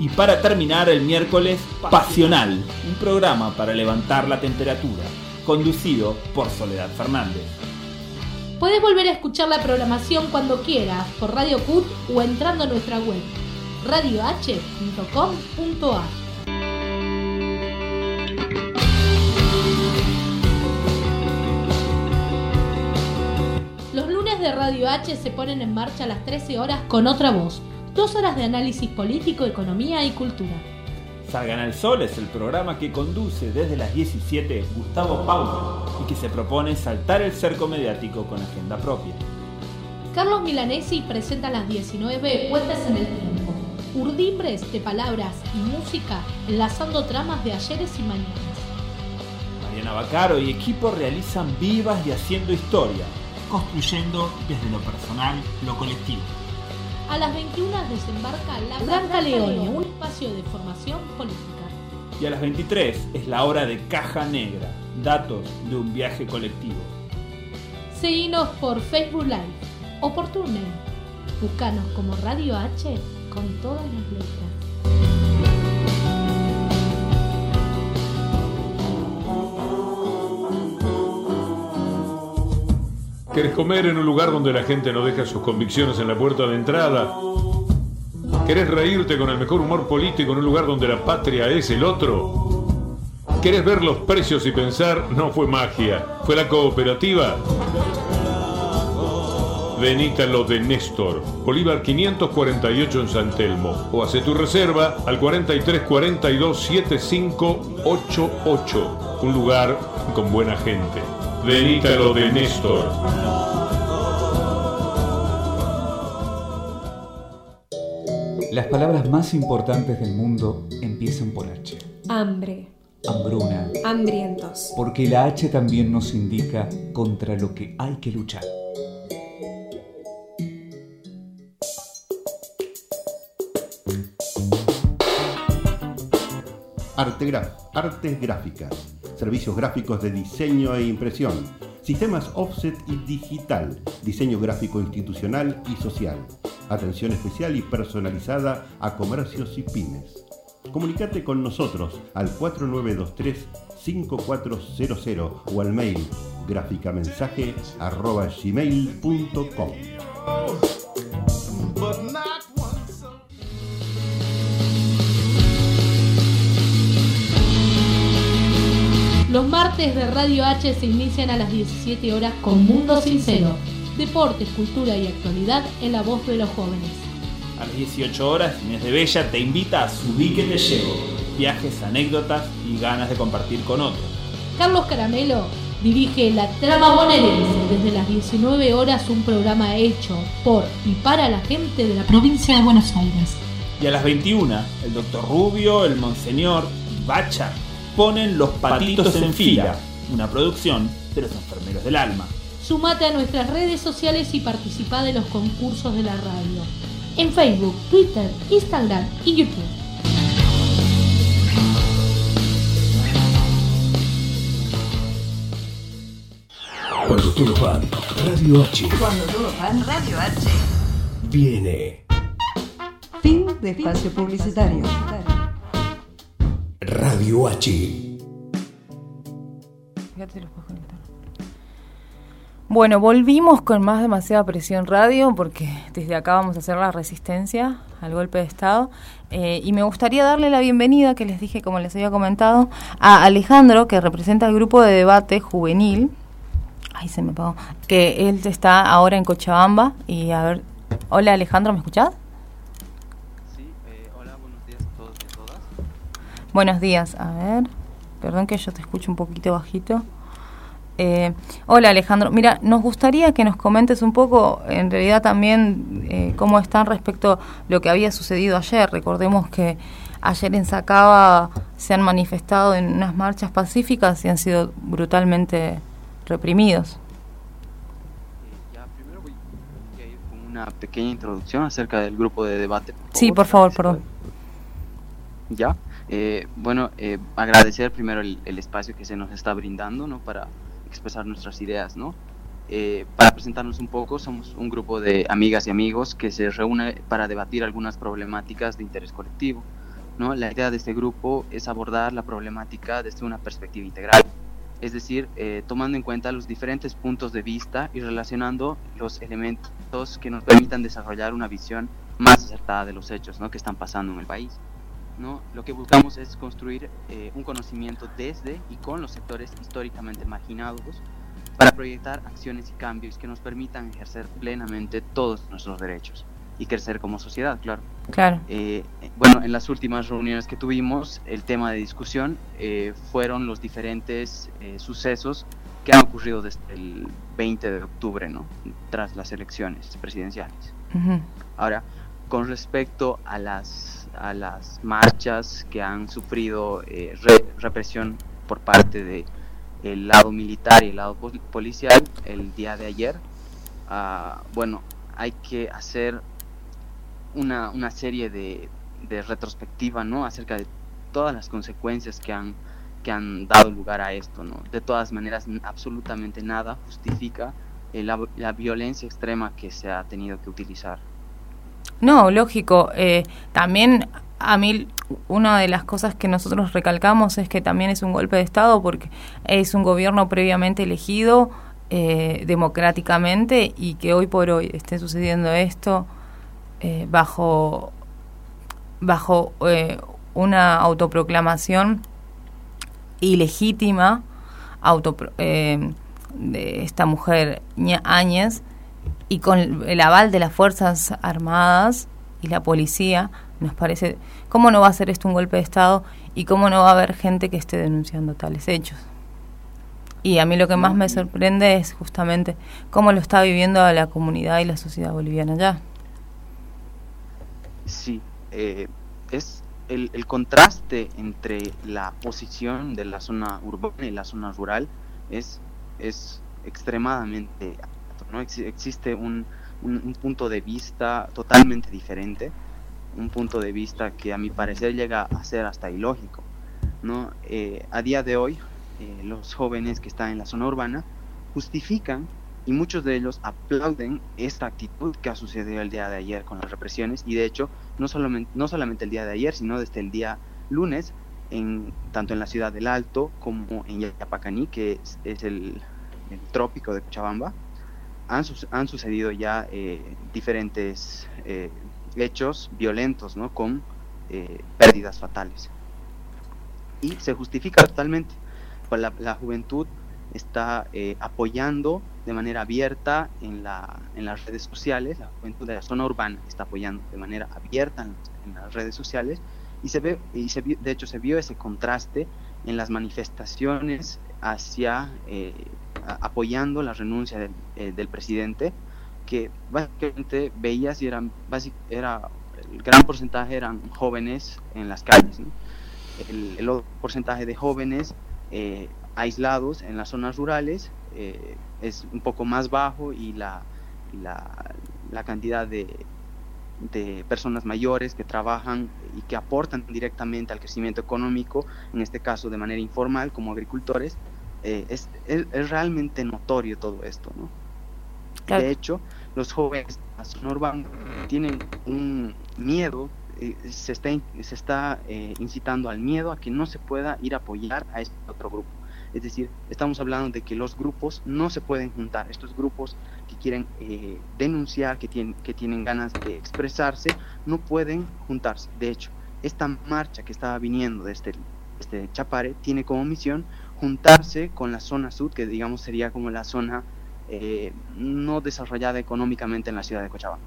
Speaker 10: Y para terminar el miércoles, Pasional, un programa para levantar la temperatura, conducido por Soledad Fernández.
Speaker 2: Puedes volver a escuchar la programación cuando quieras por Radio CUT o entrando a nuestra web radioh.com.ar. Los lunes de Radio H se ponen en marcha a las 13 horas con otra voz. Dos horas de análisis político, economía y cultura.
Speaker 10: Salgan al Sol es el programa que conduce desde las 17 Gustavo Paulo y que se propone saltar el cerco mediático con agenda propia.
Speaker 2: Carlos Milanesi presenta las 19 Puestas en el Tiempo. Urdimbres de palabras y música enlazando tramas de ayeres y mañanas.
Speaker 10: Mariana Bacaro y equipo realizan vivas y haciendo historia, construyendo desde lo personal lo colectivo.
Speaker 2: A las 21 desembarca La Branca Leone, un espacio de formación política.
Speaker 10: Y a las 23 es la hora de Caja Negra, datos de un viaje colectivo.
Speaker 2: Seguinos por Facebook Live o por TuneIn. Búscanos como Radio H con todas las letras.
Speaker 11: ¿Querés comer en un lugar donde la gente no deja sus convicciones en la puerta de entrada? ¿Querés reírte con el mejor humor político en un lugar donde la patria es el otro? ¿Querés ver los precios y pensar, no fue magia, fue la cooperativa? Venite a lo de Néstor, Bolívar 548 en San Telmo, o hace tu reserva al 4342 7588, un lugar con buena gente. Venite a lo de Néstor.
Speaker 12: Las palabras más importantes del mundo empiezan por H.
Speaker 13: Hambre,
Speaker 12: Hambruna.
Speaker 13: hambrientos.
Speaker 12: Porque la H también nos indica contra lo que hay que luchar.
Speaker 14: Artegraf, artes gráficas, servicios gráficos de diseño e impresión, sistemas offset y digital, diseño gráfico institucional y social, atención especial y personalizada a comercios y pymes. Comunicate con nosotros al 4923-5400 o al mail gráficamensaje.gmail.com
Speaker 2: Los martes de Radio H se inician a las 17 horas con Mundo Sincero, deportes, cultura y actualidad en la voz de los jóvenes.
Speaker 10: A las 18 horas, Inés de Bella te invita a Subí que te llevo. Viajes, anécdotas y ganas de compartir con otros.
Speaker 2: Carlos Caramelo dirige La Trama Bonaerense desde las 19 horas un programa hecho por y para la gente de la provincia de Buenos Aires.
Speaker 10: Y a las 21, el Doctor Rubio, el Monseñor Bacha ponen Los Patitos en Fila, una producción de los enfermeros del alma.
Speaker 2: Sumate a nuestras redes sociales y participa de los concursos de la radio. En Facebook, Twitter, Instagram y YouTube.
Speaker 8: Cuando todos van, Radio H
Speaker 9: Cuando todos van, Radio H.
Speaker 8: viene.
Speaker 9: de espacio publicitario.
Speaker 8: Radio H.
Speaker 4: Bueno, volvimos con más demasiada presión radio porque desde acá vamos a hacer la resistencia al golpe de Estado. Eh, y me gustaría darle la bienvenida, que les dije, como les había comentado, a Alejandro, que representa el grupo de debate juvenil. Ay, se me apagó. Que él está ahora en Cochabamba. Y a ver. Hola Alejandro, ¿me escuchás? Buenos días, a ver. Perdón que yo te escucho un poquito bajito. Eh, hola Alejandro, mira, nos gustaría que nos comentes un poco, en realidad también, eh, cómo están respecto a lo que había sucedido ayer. Recordemos que ayer en Sacaba se han manifestado en unas marchas pacíficas y han sido brutalmente reprimidos.
Speaker 13: Una pequeña introducción acerca del grupo de debate.
Speaker 4: Sí, por favor, perdón.
Speaker 13: Ya. Eh, bueno, eh, agradecer primero el, espacio que se nos está brindando ¿no? para expresar nuestras ideas. ¿no? Eh, para presentarnos un poco, somos un grupo de amigas y amigos que se reúne para debatir algunas problemáticas de interés colectivo. ¿no? La idea de este grupo es abordar la problemática desde una perspectiva integral, es decir, eh, tomando en cuenta los diferentes puntos de vista y relacionando los elementos que nos permitan desarrollar una visión más acertada de los hechos ¿no? que están pasando en el país. ¿No? Lo que buscamos es construir eh, un conocimiento desde y con los sectores históricamente marginados para proyectar acciones y cambios que nos permitan ejercer plenamente todos nuestros derechos y crecer como sociedad, claro.
Speaker 4: Claro.
Speaker 13: Eh, bueno, en las últimas reuniones que tuvimos, el tema de discusión eh, fueron los diferentes sucesos que han ocurrido desde el 20 de octubre, ¿no? Tras las elecciones presidenciales.
Speaker 4: Uh -huh.
Speaker 13: Ahora, con respecto a las a las marchas que han sufrido eh, re represión por parte de el lado militar y el lado pol policial el día de ayer uh, bueno hay que hacer una, una serie de, de, retrospectiva no acerca de todas las consecuencias que han que han dado lugar a esto no de todas maneras absolutamente nada justifica la, la violencia extrema que se ha tenido que utilizar
Speaker 4: no, lógico. Eh, también a mí una de las cosas que nosotros recalcamos es que también es un golpe de Estado porque es un gobierno previamente elegido eh, democráticamente y que hoy por hoy esté sucediendo esto eh, bajo, bajo eh, una autoproclamación ilegítima auto, de esta mujer Áñez y con el aval de las Fuerzas Armadas y la policía, nos parece, ¿cómo no va a ser esto un golpe de Estado y cómo no va a haber gente que esté denunciando tales hechos? Y a mí lo que más me sorprende es justamente cómo lo está viviendo la comunidad y la sociedad boliviana allá.
Speaker 13: Sí, eh, es el, el, contraste entre la posición de la zona urbana y la zona rural es, es extremadamente ¿no? Ex existe un, un, un, punto de vista totalmente diferente, un punto de vista que a mi parecer llega a ser hasta ilógico. ¿no? Eh, a día de hoy, eh, los jóvenes que están en la zona urbana justifican y muchos de ellos aplauden esta actitud que ha sucedido el día de ayer con las represiones y de hecho no solamente, no solamente el día de ayer, sino desde el día lunes, en, tanto en la ciudad del Alto como en Yapacaní, que es, es el, el trópico de Cochabamba, han, han sucedido ya eh, diferentes eh, hechos violentos, ¿no? Con eh, pérdidas fatales. Y se justifica totalmente. Pues la, la juventud está apoyando de manera abierta en, la, en las redes sociales, la juventud de la zona urbana está apoyando de manera abierta en, las redes sociales y se ve y se vio, de hecho se vio ese contraste en las manifestaciones hacia apoyando la renuncia del, eh, presidente que básicamente veías y eran era el gran porcentaje eran jóvenes en las calles el, otro porcentaje de jóvenes eh, aislados en las zonas rurales eh, es un poco más bajo y la cantidad de, de personas mayores que trabajan y que aportan directamente al crecimiento económico, en este caso de manera informal como agricultores, eh, es, es, es, realmente notorio todo esto, ¿no? Claro. De hecho, los jóvenes de zona urbana tienen un miedo eh, se está, in- se está eh, incitando al miedo a que no se pueda ir a apoyar a este otro grupo. Es decir, estamos hablando de que los grupos no se pueden juntar. Estos grupos que quieren eh, denunciar, que tienen, que tienen ganas de expresarse, no pueden juntarse. De hecho, esta marcha que estaba viniendo desde el- este Chapare tiene como misión juntarse con la zona sur, que digamos sería como la zona eh, no desarrollada económicamente en la ciudad de Cochabamba.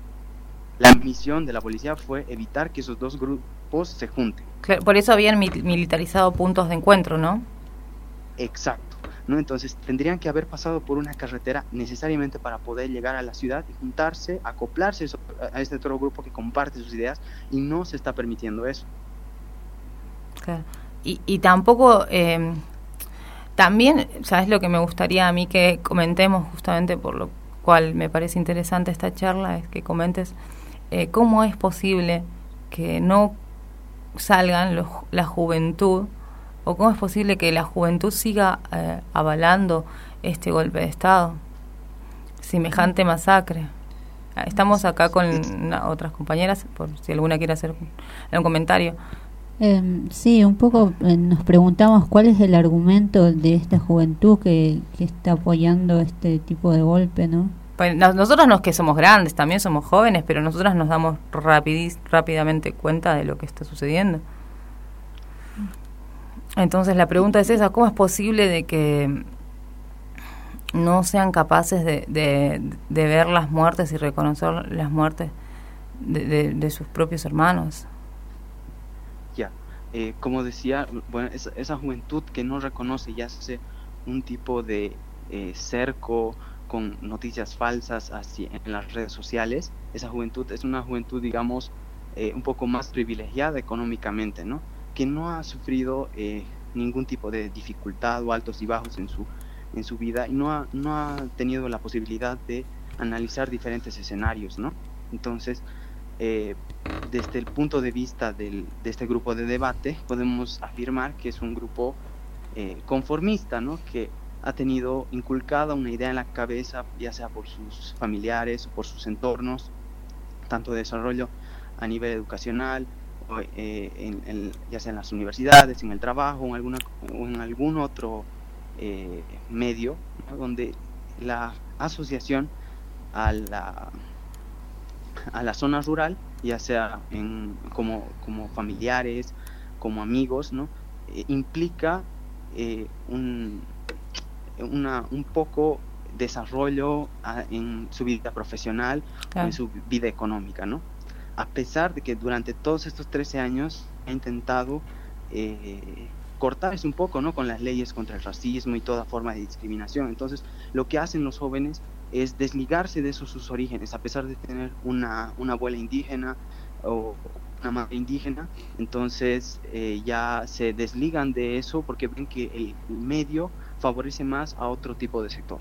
Speaker 13: La misión de la policía fue evitar que esos dos grupos se junten.
Speaker 4: Claro, por eso habían mi- militarizado puntos de encuentro, ¿no?
Speaker 13: Exacto. ¿no? Entonces tendrían que haber pasado por una carretera necesariamente para poder llegar a la ciudad y juntarse, acoplarse a este otro grupo que comparte sus ideas y no se está permitiendo eso.
Speaker 4: Claro. Y, y tampoco, eh, también, ¿sabes lo que me gustaría a mí que comentemos justamente por lo cual me parece interesante esta charla? Es que comentes eh, cómo es posible que no salgan los, la juventud o cómo es posible que la juventud siga eh, avalando este golpe de Estado, semejante masacre. Ah, Estamos acá con una- otras compañeras, por si alguna quiere hacer un comentario.
Speaker 5: Eh, sí, un poco eh, nos preguntamos cuál es el argumento de esta juventud que, que está apoyando este tipo de golpe, ¿no?
Speaker 4: Pues, no- nosotros no es que somos grandes, también somos jóvenes, pero nosotras nos damos rapidis- rápidamente cuenta de lo que está sucediendo. Entonces la pregunta es esa, ¿cómo es posible de que no sean capaces de, de, de ver las muertes y reconocer las muertes de- de sus propios hermanos?
Speaker 13: Eh, como decía, bueno, esa, esa juventud que no reconoce y hace un tipo de eh, cerco con noticias falsas así en las redes sociales, esa juventud es una juventud, digamos, eh, un poco más privilegiada económicamente, ¿no? Que no ha sufrido eh, ningún tipo de dificultad o altos y bajos en su, en su vida y no ha, no ha tenido la posibilidad de analizar diferentes escenarios, ¿no? Entonces, eh, desde el punto de vista del- de este grupo de debate, podemos afirmar que es un grupo eh, conformista, ¿no? que ha tenido inculcada una idea en la cabeza, ya sea por sus familiares o por sus entornos, tanto de desarrollo a nivel educacional, o, eh, ya sea en las universidades, en el trabajo en, alguna, o en algún otro eh, medio, donde la asociación a la a la zona rural, ya sea en, como, como familiares, como amigos, ¿no? Eh, implica eh, un, una, un poco desarrollo en su vida profesional o en su vida económica, ¿no? A pesar de que durante todos estos 13 años ha intentado eh, cortarse un poco, ¿no? Con las leyes contra el racismo y toda forma de discriminación. Entonces, lo que hacen los jóvenes es desligarse de esos sus orígenes, a pesar de tener una, una abuela indígena o una madre indígena, entonces eh, ya se desligan de eso porque ven que el medio favorece más a otro tipo de sector.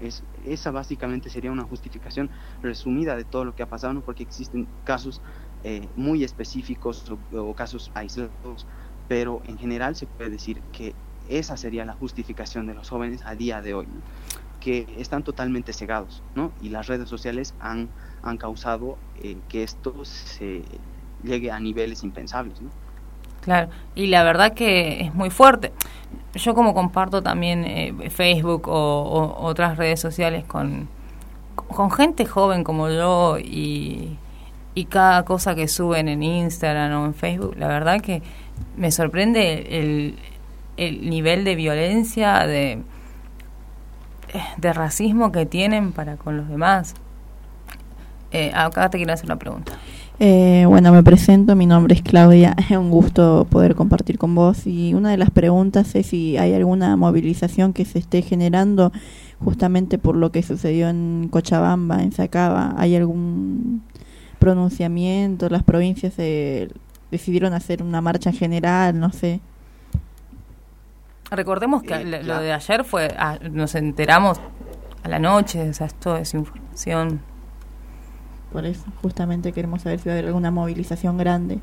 Speaker 13: Es, esa básicamente sería una justificación resumida de todo lo que ha pasado, ¿no? porque existen casos eh, muy específicos o, casos aislados, pero en general se puede decir que esa sería la justificación de los jóvenes a día de hoy. Que están totalmente cegados, ¿no? Y las redes sociales han, han causado eh, que esto se llegue a niveles impensables, ¿no?
Speaker 4: Claro, y la verdad que es muy fuerte. Yo como comparto también eh, Facebook o, o otras redes sociales con, con gente joven como yo y, y cada cosa que suben en Instagram o en Facebook, la verdad que me sorprende el, el nivel de violencia, de, de racismo que tienen para con los demás. Eh, acá te quiero hacer una pregunta.
Speaker 6: Eh, bueno, me presento, mi nombre es Claudia, es un gusto poder compartir con vos y una de las preguntas es si hay alguna movilización que se esté generando justamente por lo que sucedió en Cochabamba, en Sacaba, ¿hay algún pronunciamiento? ¿Las provincias eh, decidieron hacer una marcha en general? No sé.
Speaker 4: Recordemos que
Speaker 13: Eh,
Speaker 4: lo-
Speaker 13: claro.
Speaker 4: de ayer fue, ah, nos enteramos a la noche, o sea, esto es información.
Speaker 6: Por eso, justamente queremos saber si va a haber alguna movilización grande.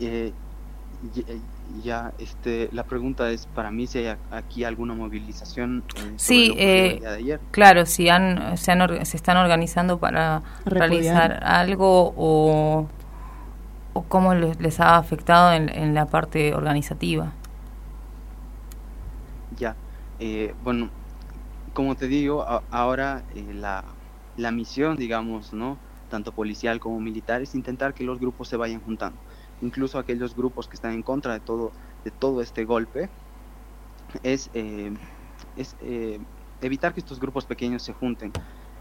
Speaker 13: Eh, eh, ya, este, la pregunta es para mí si hay aquí alguna movilización. Eh,
Speaker 4: sí, eh, claro, si han, se, han, se están organizando para realizar algo o, o cómo les, ha afectado en, en, la parte organizativa.
Speaker 13: Ya, bueno, como te digo, ahora la, la misión, digamos, ¿no? tanto policial como militar, es intentar que los grupos se vayan juntando incluso aquellos grupos que están en contra de todo, de todo este golpe, es, eh, es eh, evitar que estos grupos pequeños se junten.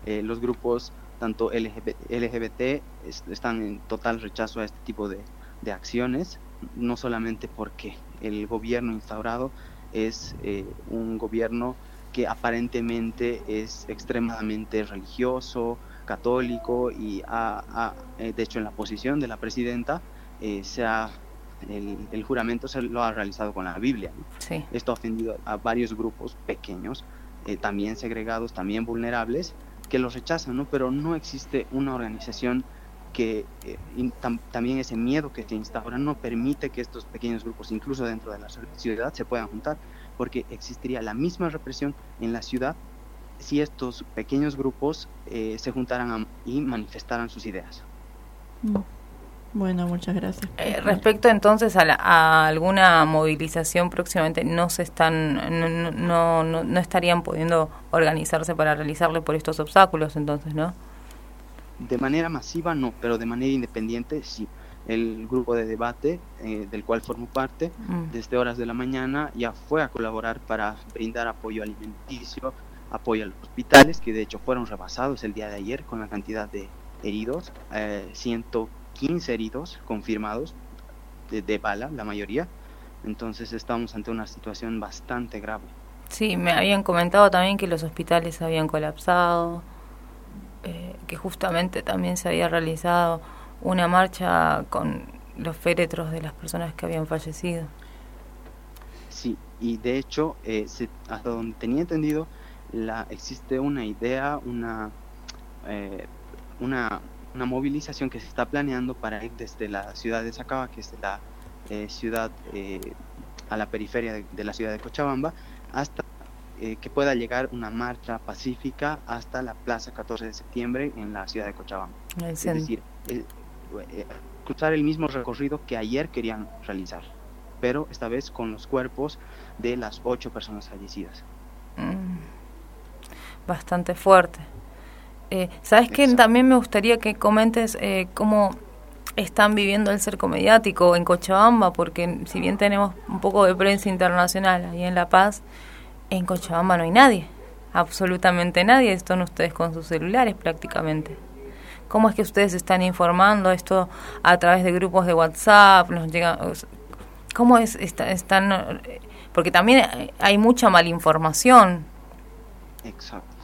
Speaker 13: Eh, los grupos, tanto LGBT, están en total rechazo a este tipo de, de, acciones, no solamente porque el gobierno instaurado es un gobierno que aparentemente es extremadamente religioso, católico y ha, de hecho en la posición de la presidenta eh, sea el, juramento se lo ha realizado con la Biblia. Esto ha ofendido a varios grupos pequeños, eh, también segregados, también vulnerables, que los rechazan, ¿no? pero no existe una organización que eh, también ese miedo que se instaura no permite que estos pequeños grupos, incluso dentro de la ciudad, se puedan juntar, porque existiría la misma represión en la ciudad si estos pequeños grupos se juntaran y manifestaran sus ideas.
Speaker 6: Mm. Bueno, muchas gracias.
Speaker 4: Eh, respecto entonces a, alguna movilización próximamente, no se están, no, no, no, estarían pudiendo organizarse para realizarle por estos obstáculos, entonces, ¿no?
Speaker 13: De manera masiva no, pero de manera independiente sí. El grupo de debate eh, del cual formo parte, mm. desde horas de la mañana, ya fue a colaborar para brindar apoyo alimenticio, apoyo a los hospitales, que de hecho fueron rebasados el día de ayer con la cantidad de heridos, eh, 15 heridos confirmados de, bala, la mayoría. Entonces estamos ante una situación bastante grave.
Speaker 4: Sí, me habían comentado también que los hospitales habían colapsado, eh, que justamente también se había realizado una marcha con los féretros de las personas que habían fallecido.
Speaker 13: Sí, y de hecho, eh, hasta donde tenía entendido, la, existe una idea, una, eh, una una movilización que se está planeando para ir desde la ciudad de Sacaba, que es la eh, ciudad eh, a la periferia de, la ciudad de Cochabamba, hasta eh, que pueda llegar una marcha pacífica hasta la Plaza 14 de septiembre en la ciudad de Cochabamba. Es decir, cruzar el mismo recorrido que ayer querían realizar, pero esta vez con los cuerpos de las ocho personas fallecidas. Mm.
Speaker 4: Bastante fuerte. Eh, ¿Sabes qué? También me gustaría que comentes eh, cómo están viviendo el cerco mediático en Cochabamba, porque si bien tenemos un poco de prensa internacional ahí en La Paz, en Cochabamba no hay nadie, absolutamente nadie, están ustedes con sus celulares prácticamente. ¿Cómo es que ustedes están informando esto a través de grupos de WhatsApp? Nos llega, ¿Cómo es, están? Porque también hay mucha malinformación.
Speaker 13: Exacto.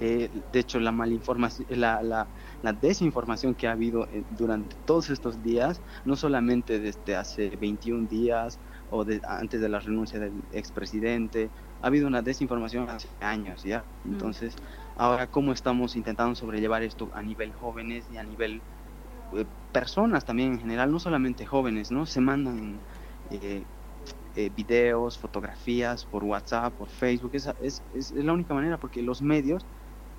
Speaker 13: Eh, de hecho, la malinformación, la, la, la, desinformación que ha habido eh, durante todos estos días, no solamente desde hace 21 días o de, antes de la renuncia del expresidente, ha habido una desinformación hace años, ¿ya? Mm. Entonces, ahora, ¿cómo estamos intentando sobrellevar esto a nivel jóvenes y a nivel eh, personas también en general, no solamente jóvenes, ¿no? Se mandan videos, fotografías por WhatsApp, por Facebook, es, es, es la única manera porque los medios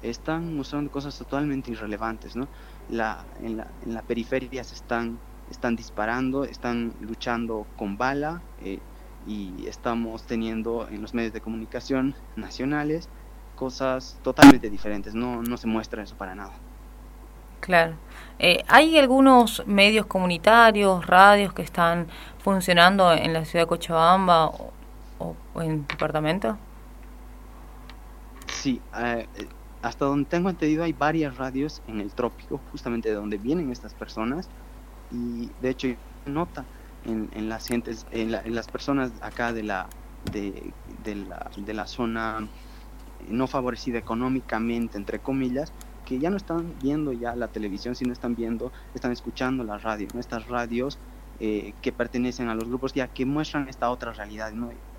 Speaker 13: están mostrando cosas totalmente irrelevantes, ¿no? La, en, la, en la periferia se están, están disparando, están luchando con bala eh, y estamos teniendo en los medios de comunicación nacionales cosas totalmente diferentes, no, no se muestra eso para nada.
Speaker 4: Claro. Eh, ¿Hay algunos medios comunitarios, radios que están funcionando en la ciudad de Cochabamba o, o en departamento?
Speaker 13: Sí, eh, hasta donde tengo entendido hay varias radios en el trópico, justamente de donde vienen estas personas, y de hecho nota en, las gentes, en, las personas acá de la, de, la, de la zona no favorecida económicamente, entre comillas, que ya no están viendo ya la televisión, sino están viendo, están escuchando la radio, estas radios eh, que pertenecen a los grupos ya que muestran esta otra realidad.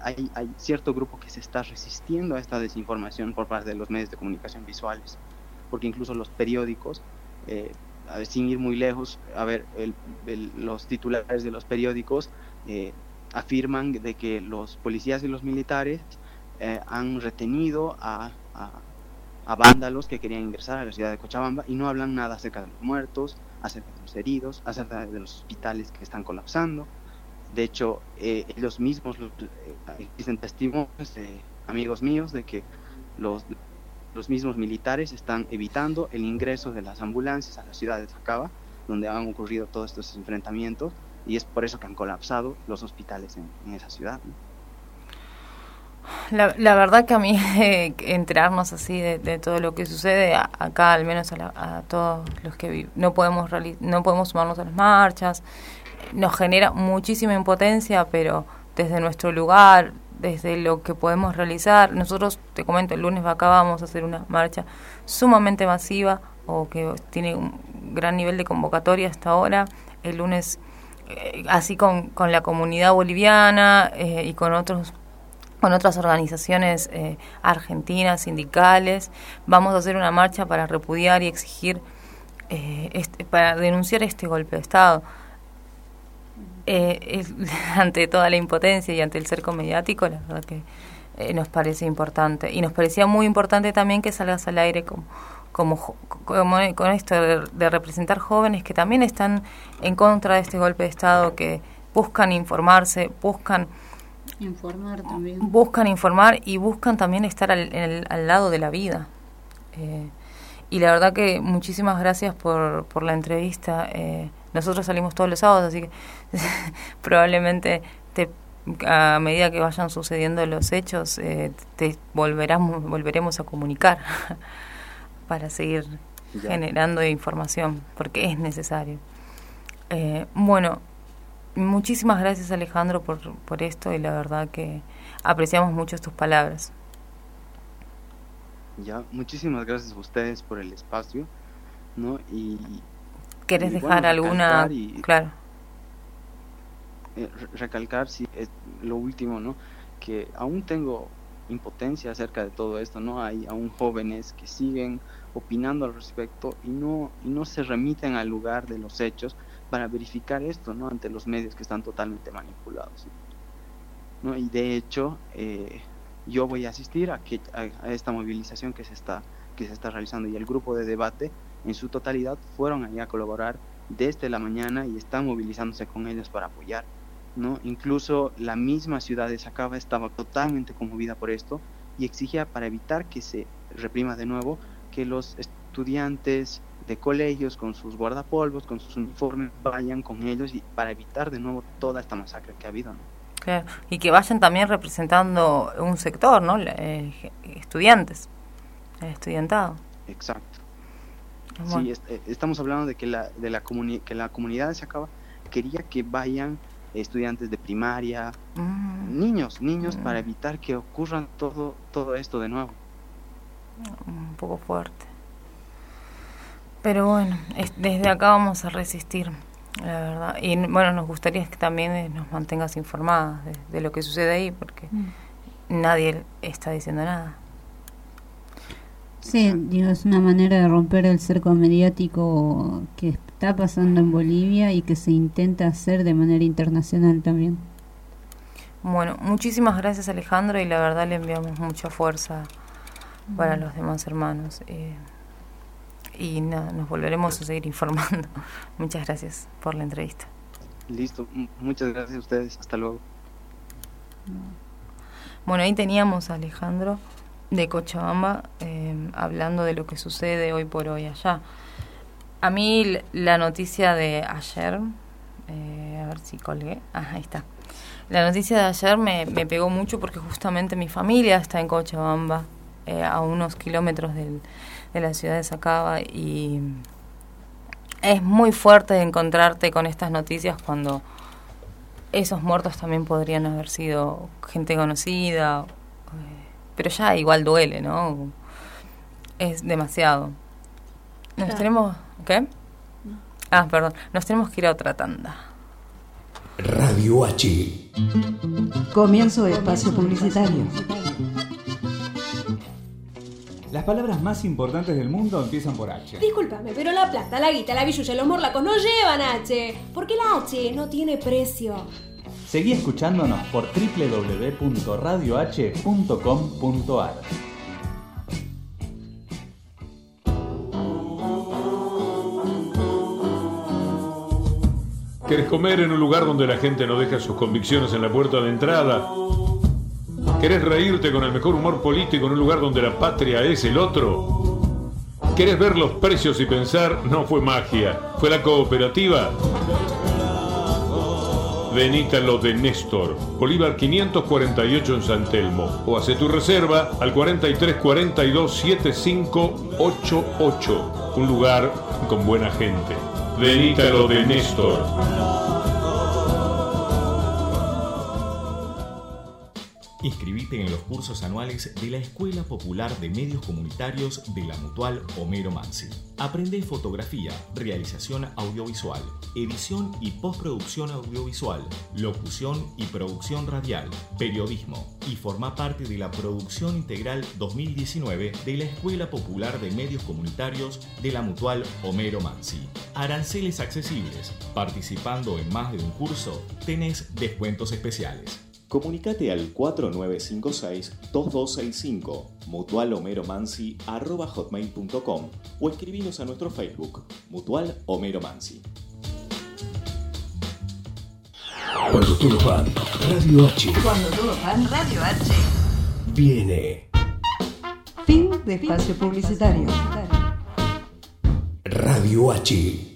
Speaker 13: Hay, cierto grupo que se está resistiendo a esta desinformación por parte de los medios de comunicación visuales, porque incluso los periódicos, eh, sin ir muy lejos, a ver, los titulares de los periódicos eh, afirman de que los policías y los militares eh, han retenido a, a- a vándalos que querían ingresar a la ciudad de Cochabamba y no hablan nada acerca de los muertos, acerca de los heridos, acerca de los hospitales que están colapsando. De hecho, eh, ellos mismos eh, dicen testimonios de amigos míos de que los, los mismos militares están evitando el ingreso de las ambulancias a la ciudad de Sacaba, donde han ocurrido todos estos enfrentamientos, y es por eso que han colapsado los hospitales en, esa ciudad.
Speaker 4: La, la verdad que a mí eh, enterarnos así de, de todo lo que sucede a- acá, al menos a, la- a todos los que vi- no podemos no podemos sumarnos a las marchas, nos genera muchísima impotencia, pero desde nuestro lugar, desde lo que podemos realizar, nosotros, te comento, el lunes acá vamos a hacer una marcha sumamente masiva o que tiene un gran nivel de convocatoria hasta ahora. El lunes, eh, así con, con la comunidad boliviana eh, y con otros con otras organizaciones eh, argentinas, sindicales. Vamos a hacer una marcha para repudiar y exigir, eh, este, para denunciar este golpe de Estado. Eh, es- ante toda la impotencia y ante el cerco mediático, la verdad que eh, nos parece importante. Y nos parecía muy importante también que salgas al aire como, como, con esto de, de representar jóvenes que también están en contra de este golpe de Estado, que buscan informarse, buscan
Speaker 5: Informar también.
Speaker 4: buscan informar y buscan también estar al, en el- al lado de la vida. Eh, y la verdad que muchísimas gracias por, por la entrevista. Eh, nosotros salimos todos los sábados, así que probablemente te, a medida que vayan sucediendo los hechos, eh, te volveremos, volveremos a comunicar para seguir
Speaker 13: Ya.
Speaker 4: generando información, porque es necesario. Eh, bueno, muchísimas gracias Alejandro por, por esto y la verdad que apreciamos mucho tus palabras.
Speaker 13: Ya, muchísimas gracias a ustedes por el espacio, ¿no? Y
Speaker 4: ¿Querés
Speaker 13: y,
Speaker 4: dejar
Speaker 13: bueno,
Speaker 4: alguna?
Speaker 13: y-
Speaker 4: Claro.
Speaker 13: eh, re- recalcar sí, es lo último, ¿no? Que aún tengo impotencia acerca de todo esto, ¿no? Hay aún jóvenes que siguen opinando al respecto y no, y no se remiten al lugar de los hechos para verificar esto, ¿no? Ante los medios que están totalmente manipulados. ¿no? Y de hecho, eh, yo voy a asistir a, que, a, a esta movilización que se, está, que se está realizando y el grupo de debate en su totalidad fueron allá a colaborar desde la mañana y están movilizándose con ellos para apoyar. ¿no? Incluso la misma ciudad de Sacaba estaba totalmente conmovida por esto y exigía para evitar que se reprima de nuevo que los estudiantes de colegios con sus guardapolvos, con sus uniformes, vayan con ellos y para evitar de nuevo toda esta masacre que ha habido. ¿no?
Speaker 4: Claro. Y que vayan también representando un sector, ¿no? Eh, estudiantes, el estudiantado.
Speaker 13: Exacto.
Speaker 4: Bueno.
Speaker 13: Sí, es- eh, estamos hablando de que la, de la comuni- que la comunidad de Sacaba quería que vayan estudiantes de primaria,
Speaker 4: Mm,
Speaker 13: niños, niños, para evitar que ocurran todo, todo esto de nuevo.
Speaker 4: un poco fuerte. Pero bueno, es- desde acá vamos a resistir, la verdad. Y bueno, nos gustaría que también eh, nos mantengas informadas de, de lo que sucede ahí, porque nadie está diciendo nada.
Speaker 5: Sí, digo, es una manera de romper el cerco mediático que está pasando en Bolivia y que se intenta hacer de manera internacional también.
Speaker 4: Bueno, muchísimas gracias Alejandro y la verdad le enviamos mucha fuerza para los demás hermanos. eh, y nada, nos volveremos a seguir informando. Muchas gracias por la entrevista.
Speaker 13: Listo, muchas gracias a ustedes, hasta luego.
Speaker 4: Bueno, ahí teníamos a Alejandro de Cochabamba eh, hablando de lo que sucede hoy por hoy allá. A mí la noticia de ayer, eh, a ver si colgué, ah, ahí está. La noticia de ayer me, me pegó mucho porque justamente mi familia está en Cochabamba, eh, a unos kilómetros del- de la ciudad de Sacaba y es muy fuerte encontrarte con estas noticias cuando esos muertos también podrían haber sido gente conocida, eh, pero ya igual duele, ¿no? Es demasiado. Nos
Speaker 6: Claro.
Speaker 4: tenemos, ¿qué? Ah, perdón, nos tenemos que ir a otra tanda.
Speaker 8: Radio H.
Speaker 9: Comienzo espacio publicitario.
Speaker 12: Las palabras más importantes del mundo empiezan por H.
Speaker 15: Discúlpame, pero la plata, la guita, la billulla y los morlacos no llevan H. Porque la H no tiene precio.
Speaker 12: Seguí escuchándonos por www.radioh.com.ar.
Speaker 11: ¿Querés comer en un lugar donde la gente no deja sus convicciones en la puerta de entrada? ¿Querés reírte con el mejor humor político en un lugar donde la patria es el otro? ¿Querés ver los precios y pensar, no fue magia, fue la cooperativa? Venite a lo de Néstor, Bolívar 548 en San Telmo, o hace tu reserva al 4342 7588, un lugar con buena gente. Venite a lo de Néstor.
Speaker 16: Inscribite en los cursos anuales de la Escuela Popular de Medios Comunitarios de la Mutual Homero Mansi. Aprende fotografía, realización audiovisual, edición y postproducción audiovisual, locución y producción radial, periodismo y forma parte de la Producción Integral 2019 de la Escuela Popular de Medios Comunitarios de la Mutual Homero Mansi. Aranceles accesibles. Participando en más de un curso, tenés descuentos especiales. Comunicate al 4956-2265, Mutual Homero Mansi, arroba hotmail.com o escribinos a nuestro Facebook, Mutual Homero Mansi.
Speaker 8: Cuando todos van, Radio H
Speaker 9: Cuando todos van, Radio H.
Speaker 8: viene.
Speaker 9: Fin de espacio publicitario.
Speaker 8: Radio H.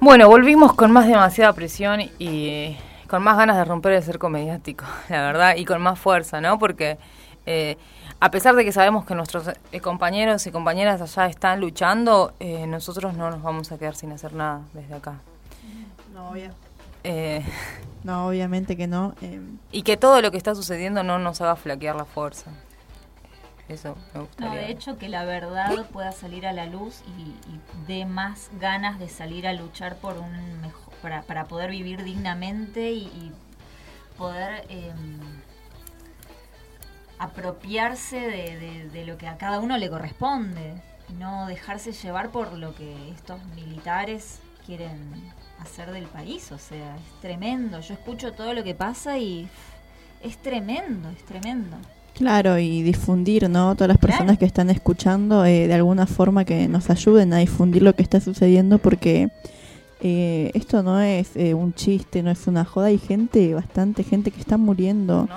Speaker 4: Bueno, volvimos con más demasiada presión y eh, con más ganas de romper el cerco mediático, la verdad, y con más fuerza, ¿no? Porque eh, a pesar de que sabemos que nuestros eh, compañeros y compañeras allá están luchando, eh, nosotros no nos vamos a quedar sin hacer nada desde acá.
Speaker 6: No,
Speaker 4: Eh,
Speaker 6: no, obviamente que no. eh,
Speaker 4: y que todo lo que está sucediendo no nos haga flaquear la fuerza. Eso me
Speaker 7: No,
Speaker 4: gustaría.
Speaker 7: de hecho que la verdad pueda salir a la luz y, y dé más ganas de salir a luchar por un mejor, para, para poder vivir dignamente y, y poder eh, apropiarse de, de- de lo que a cada uno le corresponde, y no dejarse llevar por lo que estos militares quieren hacer del país, o sea, es tremendo. Yo escucho todo lo que pasa y es tremendo, es tremendo.
Speaker 6: Claro, y difundir, ¿no? Todas las personas que están escuchando, eh, de alguna forma que nos ayuden a difundir lo que está sucediendo, porque eh, esto no es eh, un chiste, no es una joda. Hay gente, bastante gente que está muriendo.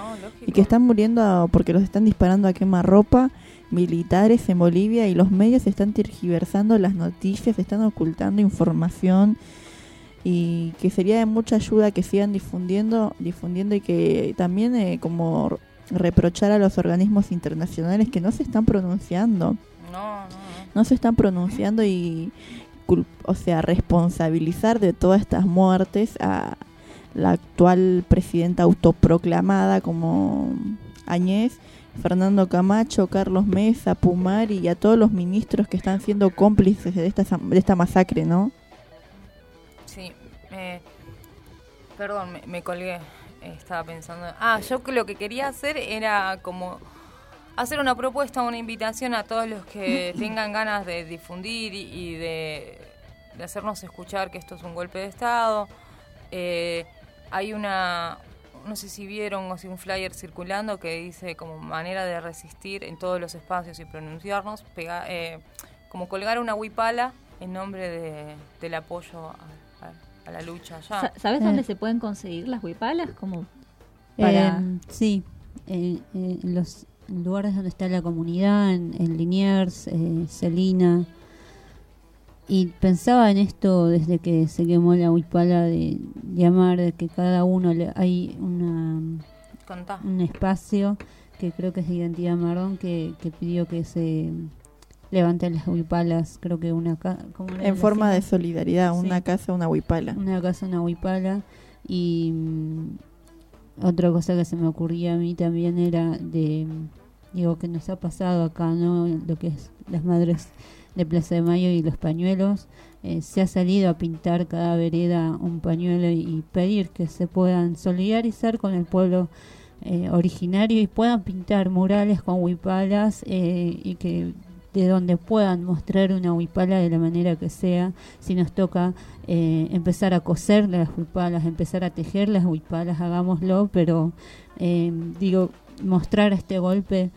Speaker 6: y que están muriendo porque los están disparando a quemarropa militares en Bolivia y los medios están tergiversando las noticias, están ocultando información y que sería de mucha ayuda que sigan difundiendo, difundiendo y que también eh, como reprochar a los organismos internacionales que no se están pronunciando. No, se están pronunciando y, o sea, responsabilizar de todas estas muertes a la actual presidenta autoproclamada como Añez, Fernando Camacho, Carlos Mesa, Pumar y a todos los ministros que están siendo cómplices de esta, de esta masacre, ¿no?
Speaker 4: Sí, eh, perdón, me, me colgué. Estaba pensando. Ah, yo que lo que quería hacer era como hacer una propuesta, una invitación a todos los que tengan ganas de difundir y, y de, de hacernos escuchar que esto es un golpe de Estado. Eh, hay una, no sé si vieron o si un flyer circulando que dice como manera de resistir en todos los espacios y pronunciarnos, pega- eh, como colgar una huipala en nombre de, del apoyo a, a- la lucha allá.
Speaker 7: Sa- ¿Sabes
Speaker 5: Eh.
Speaker 7: dónde se pueden conseguir las huipalas? Como para...
Speaker 5: Eh, sí, eh, en los lugares donde está la comunidad, en, en Liniers, eh, Celina. Y pensaba en esto desde que se quemó la huipala de llamar, de que cada uno le, hay una,
Speaker 4: Contá.
Speaker 5: un espacio que creo que es de Identidad Marrón que, que pidió que se levanten las huipalas, creo que una ca- ¿cómo era
Speaker 6: En forma de solidaridad,
Speaker 5: Sí.
Speaker 6: una casa, una huipala.
Speaker 5: Una casa, una huipala. Y mm, otra cosa que se me ocurría a mí también era de, digo, que nos ha pasado acá, ¿no? Lo que es las madres de Plaza de Mayo y los pañuelos. Eh, se ha salido a pintar cada vereda un pañuelo y pedir que se puedan solidarizar con el pueblo eh, originario y puedan pintar murales con huipalas eh, y que de donde puedan mostrar una huipala de la manera que sea, si nos toca eh, empezar a coser las huipalas, empezar a tejer las huipalas, hagámoslo, pero eh, digo, mostrar este golpe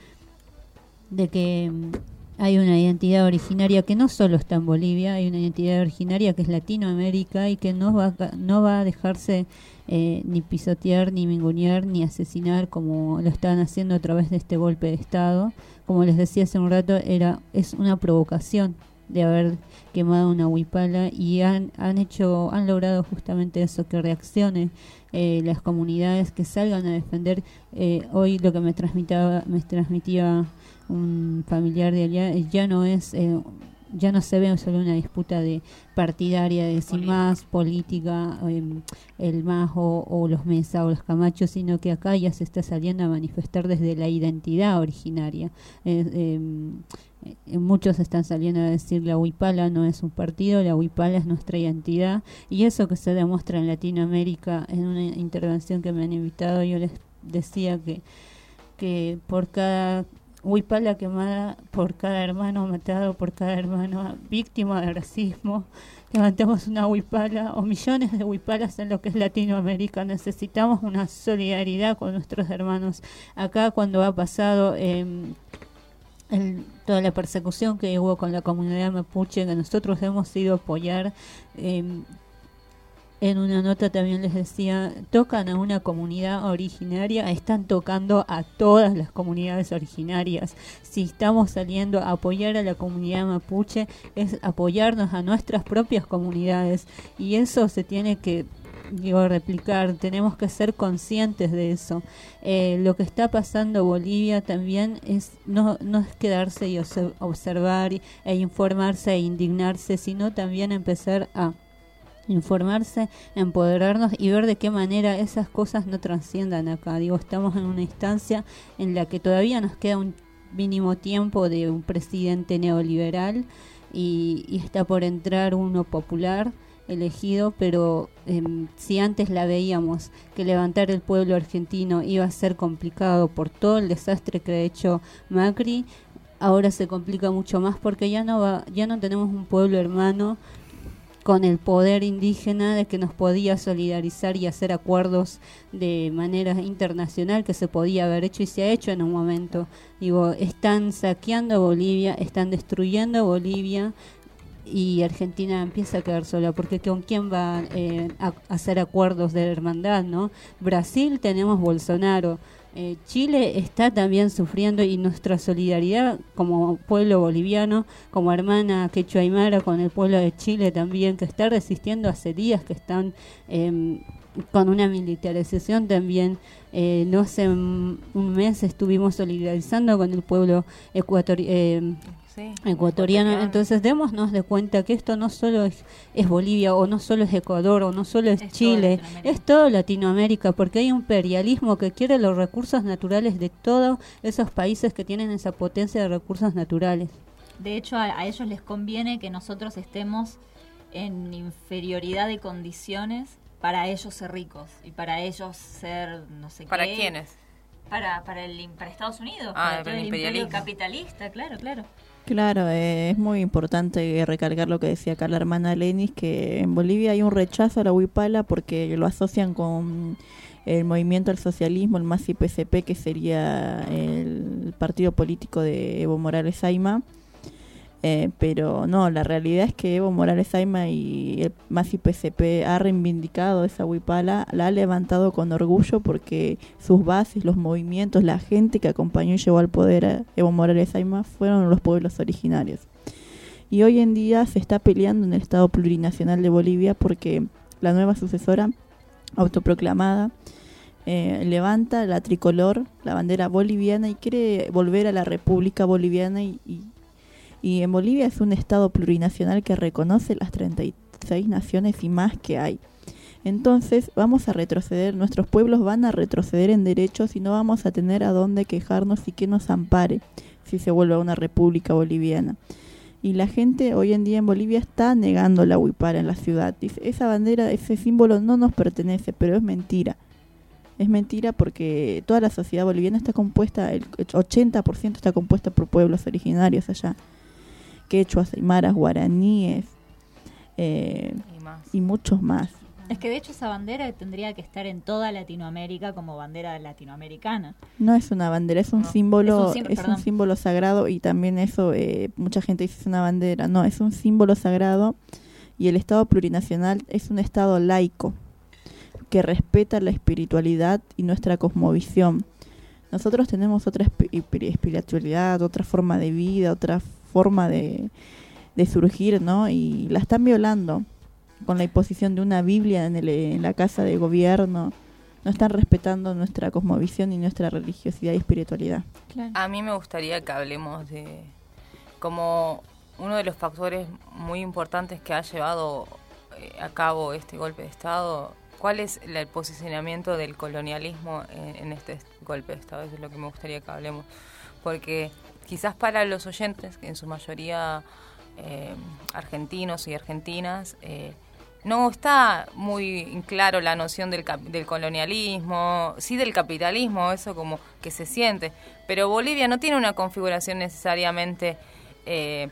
Speaker 5: de que mm, hay una identidad originaria que no solo está en Bolivia, hay una identidad originaria que es Latinoamérica y que no va, no va a dejarse eh, ni pisotear, ni mingunear, ni asesinar como lo están haciendo a través de este golpe de Estado. Como les decía hace un rato, era es una provocación de haber quemado una huipala y han, han hecho, han logrado justamente eso, que reaccione eh, las comunidades, que salgan a defender. Eh, hoy lo que me transmitaba, me transmitía un familiar de allá, eh, ya no es, eh, ya no se ve solo una disputa de partidaria de si más política, em, el más o, o los Mesa o los Camachos, sino que acá ya se está saliendo a manifestar desde la identidad originaria. Eh, em, eh, muchos están saliendo a decir la Huipala no es un partido, la Huipala es nuestra identidad y eso que se demuestra en Latinoamérica en una intervención que me han invitado yo les decía que que por cada huipala quemada, por cada hermano matado, por cada hermano víctima de racismo, levantemos una huipala o millones de huipalas en lo que es Latinoamérica. Necesitamos una solidaridad con nuestros hermanos. Acá cuando ha pasado em, el- toda la persecución que hubo con la comunidad mapuche, que nosotros hemos ido apoyar, em, en una nota también les decía, tocan a una comunidad originaria, están tocando a todas las comunidades originarias. Si estamos saliendo a apoyar a la comunidad mapuche, es apoyarnos a nuestras propias comunidades. Y eso se tiene que digo, replicar, tenemos que ser conscientes de eso. Eh, lo que está pasando en Bolivia también es no, no es quedarse y obse- observar e informarse e indignarse, sino también empezar a informarse, empoderarnos y ver de qué manera esas cosas no trasciendan acá. Digo, estamos en una instancia en la que todavía nos queda un mínimo tiempo de un presidente neoliberal y, y está por entrar uno popular elegido, pero em, si antes la veíamos que levantar el pueblo argentino iba a ser complicado por todo el desastre que ha hecho Macri, ahora se complica mucho más porque ya no va, ya no tenemos un pueblo hermano con el poder indígena de que nos podía solidarizar y hacer acuerdos de manera internacional que se podía haber hecho y se ha hecho en un momento. Digo, están saqueando Bolivia, están destruyendo Bolivia y Argentina empieza a quedar sola porque con quién va eh, a hacer acuerdos de hermandad, ¿no? Brasil tenemos Bolsonaro. Eh, Chile está también sufriendo y nuestra solidaridad como pueblo boliviano, como hermana quechua aymara con el pueblo de Chile también, que está resistiendo hace días, que están em, con una militarización también. Eh, no hace un mes estuvimos solidarizando con el pueblo ecuatoriano.
Speaker 4: Sí,
Speaker 5: ecuatoriano. Entonces, démonos de cuenta que esto no solo es, es Bolivia, o no solo es Ecuador, o no solo es, Chile, es todo Latinoamérica, porque hay un imperialismo que quiere los recursos naturales de todos esos países que tienen esa potencia de recursos naturales.
Speaker 7: De hecho, a, a ellos les conviene que nosotros estemos en inferioridad de condiciones para ellos ser ricos y para ellos ser no sé
Speaker 4: ¿Para
Speaker 7: qué.
Speaker 4: quiénes?
Speaker 7: Para, para, el, para Estados Unidos,
Speaker 4: Ah,
Speaker 7: para
Speaker 4: para el
Speaker 7: el imperio
Speaker 4: imperialismo.
Speaker 7: capitalista, claro, claro.
Speaker 6: Claro, eh, es muy importante recalcar lo que decía acá la hermana Lenis, que en Bolivia hay un rechazo a la huipala porque lo asocian con el movimiento al socialismo, el MASI PCP, que sería el partido político de Evo Morales Aima. Eh, pero no, la realidad es que Evo Morales Aima y el MASI PCP ha reivindicado esa huipala, la ha levantado con orgullo porque sus bases, los movimientos, la gente que acompañó y llevó al poder a Evo Morales Aima fueron los pueblos originarios. Y hoy en día se está peleando en el Estado Plurinacional de Bolivia porque la nueva sucesora autoproclamada eh, levanta la tricolor, la bandera boliviana y quiere volver a la República Boliviana y, y, y en Bolivia es un Estado plurinacional que reconoce las 36 naciones y más que hay. Entonces vamos a retroceder, nuestros pueblos van a retroceder en derechos y no vamos a tener a dónde quejarnos y que nos ampare si se vuelve una república boliviana. Y la gente hoy en día en Bolivia está negando la huipara en la ciudad. Esa bandera, ese símbolo no nos pertenece, pero es mentira. Es mentira porque toda la sociedad boliviana está compuesta, el 80% está compuesta por pueblos originarios allá. Quechuas, aymaras, guaraníes eh, y, muchos más.
Speaker 7: Es que de hecho esa bandera tendría que estar en toda Latinoamérica como bandera latinoamericana.
Speaker 6: No es una bandera, es un símbolo, es un, símbolo sagrado y también eso, eh, mucha gente dice es una bandera. No, es un símbolo sagrado y el Estado plurinacional es un Estado laico que respeta la espiritualidad y nuestra cosmovisión. Nosotros tenemos otra espiritualidad, otra forma de vida, otra forma de, de surgir, ¿no? Y la están violando con la imposición de una Biblia en, el, en la casa de gobierno. No están respetando nuestra cosmovisión y nuestra religiosidad y espiritualidad.
Speaker 4: A mí me gustaría que hablemos de como uno de los factores muy importantes que ha llevado eh, a cabo este golpe de Estado ¿Cuál es el posicionamiento del colonialismo en, este golpe de Estado? Eso es lo que me gustaría que hablemos. Porque quizás para los oyentes, que en su mayoría eh, argentinos y argentinas, eh, no está muy claro la noción del, colonialismo, sí del capitalismo, eso como que se siente. Pero Bolivia no tiene una configuración necesariamente... Eh,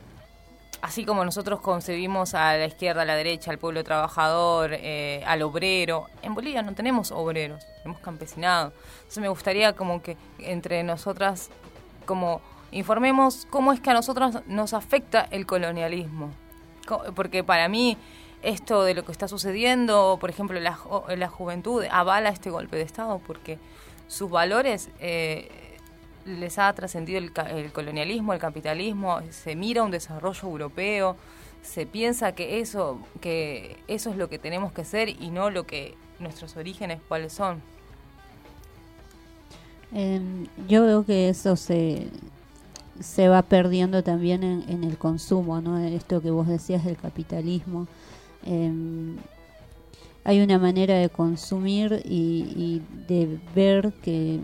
Speaker 4: así como nosotros concebimos a la izquierda, a la derecha, al pueblo trabajador, al obrero, en Bolivia no tenemos obreros, tenemos campesinado. Entonces me gustaría como que entre nosotras, como informemos cómo es que a nosotros nos afecta el colonialismo. Porque para mí esto de lo que está sucediendo, por ejemplo, la, la juventud avala este golpe de Estado porque sus valores... Eh, les ha trascendido el, colonialismo, el capitalismo, se mira un desarrollo europeo, se piensa que eso, que eso es lo que tenemos que ser y no lo que nuestros orígenes cuáles son.
Speaker 5: Em, yo veo que eso se, se va perdiendo también en, el consumo, ¿no? Esto que vos decías del capitalismo. Em, hay una manera de consumir y de ver que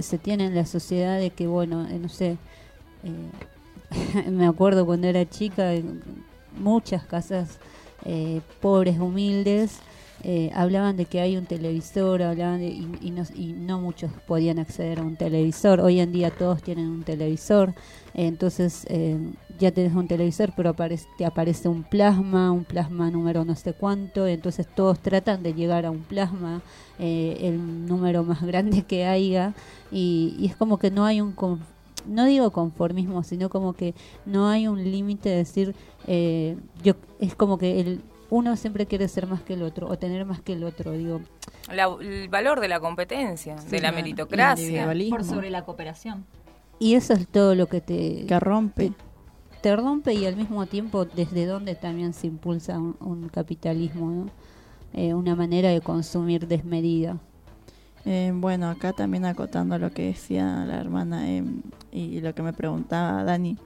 Speaker 5: se tiene en la sociedad de que, bueno, eh, no sé, eh, me acuerdo cuando era chica, muchas casas eh, pobres, humildes, hablaban de que hay un televisor, hablaban y, no, y, no, muchos podían acceder a un televisor. Hoy en día todos tienen un televisor, entonces ya tenés un televisor, pero aparece, te aparece un plasma, un plasma número no sé cuánto, entonces todos tratan de llegar a un plasma, eh, el número más grande que haya, y, es como que no hay un, no digo conformismo, sino como que no hay un límite de decir, eh, yo es como que el uno siempre quiere ser más que el otro o tener más que el otro, digo.
Speaker 4: el valor de la competencia, de la meritocracia.
Speaker 7: Por sobre la cooperación.
Speaker 5: Y eso es todo lo que te...
Speaker 6: Que rompe
Speaker 5: te rompe y al mismo tiempo desde dónde también se impulsa un, capitalismo, eh, una manera de consumir desmedida.
Speaker 6: Eh, bueno, acá también acotando lo que decía la hermana em, y lo que me preguntaba Dani,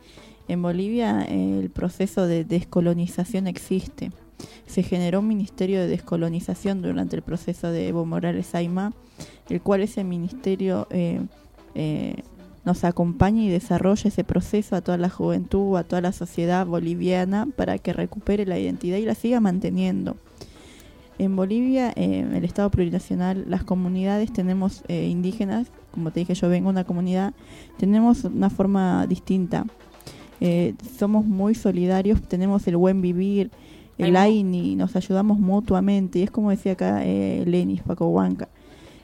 Speaker 6: en Bolivia el proceso de descolonización existe. Se generó un ministerio de descolonización durante el proceso de Evo Morales Aima, el cual ese ministerio eh, nos acompañe y desarrolle ese proceso a toda la juventud, a toda la sociedad boliviana para que recupere la identidad y la siga manteniendo. En Bolivia, en el Estado plurinacional, las comunidades tenemos eh, indígenas, como te dije, yo vengo de una comunidad, tenemos una forma distinta. Eh, somos muy solidarios, tenemos el buen vivir, el AINI, nos ayudamos mutuamente, y es como decía acá eh, Lenis Paco Huanca.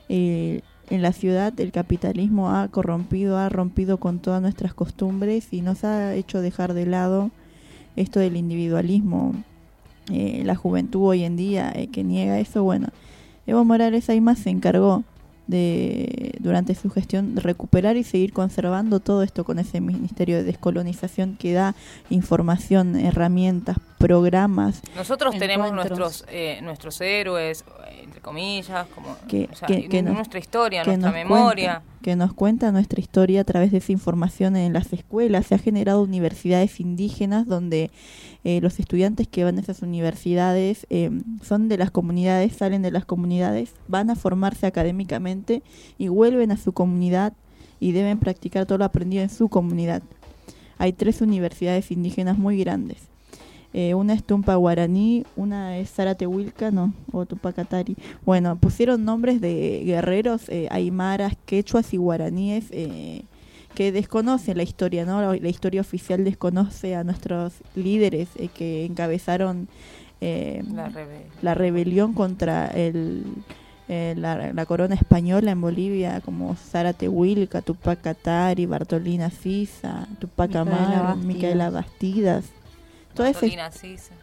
Speaker 6: Eh, en la ciudad el capitalismo ha corrompido, ha rompido con todas nuestras costumbres y nos ha hecho dejar de lado esto del individualismo. Eh, la juventud hoy en día eh, que niega eso, bueno, Evo Morales más se encargó de durante su gestión recuperar y seguir conservando todo esto con ese ministerio de descolonización que da información, herramientas, programas.
Speaker 4: Nosotros tenemos nuestros eh, nuestros héroes, entre comillas, como que, nuestra historia, nuestra memoria.
Speaker 6: que nos cuenta nuestra historia a través de esa información en las escuelas. Se ha generado universidades indígenas donde eh, los estudiantes que van a esas universidades eh, son de las comunidades, salen de las comunidades, van a formarse académicamente y vuelven a su comunidad y deben practicar todo lo aprendido en su comunidad. Hay tres universidades indígenas muy grandes. Eh, una es Tumpa Guaraní, una es Zaratehuilca, no, o Tupacatari. Bueno, pusieron nombres de guerreros eh, aymaras, quechuas y guaraníes eh, que desconocen la historia, ¿no? La, la historia oficial desconoce a nuestros líderes eh, que encabezaron eh,
Speaker 4: La
Speaker 6: la rebelión contra el, eh, la, la corona española en Bolivia, como Zaratehuilca, Tupac Katari, Bartolina Sisa, Tupac
Speaker 5: Micaela
Speaker 6: Amaro,
Speaker 5: Bastidas.
Speaker 6: Micaela Bastidas. Toda
Speaker 4: Bartolina Sisa.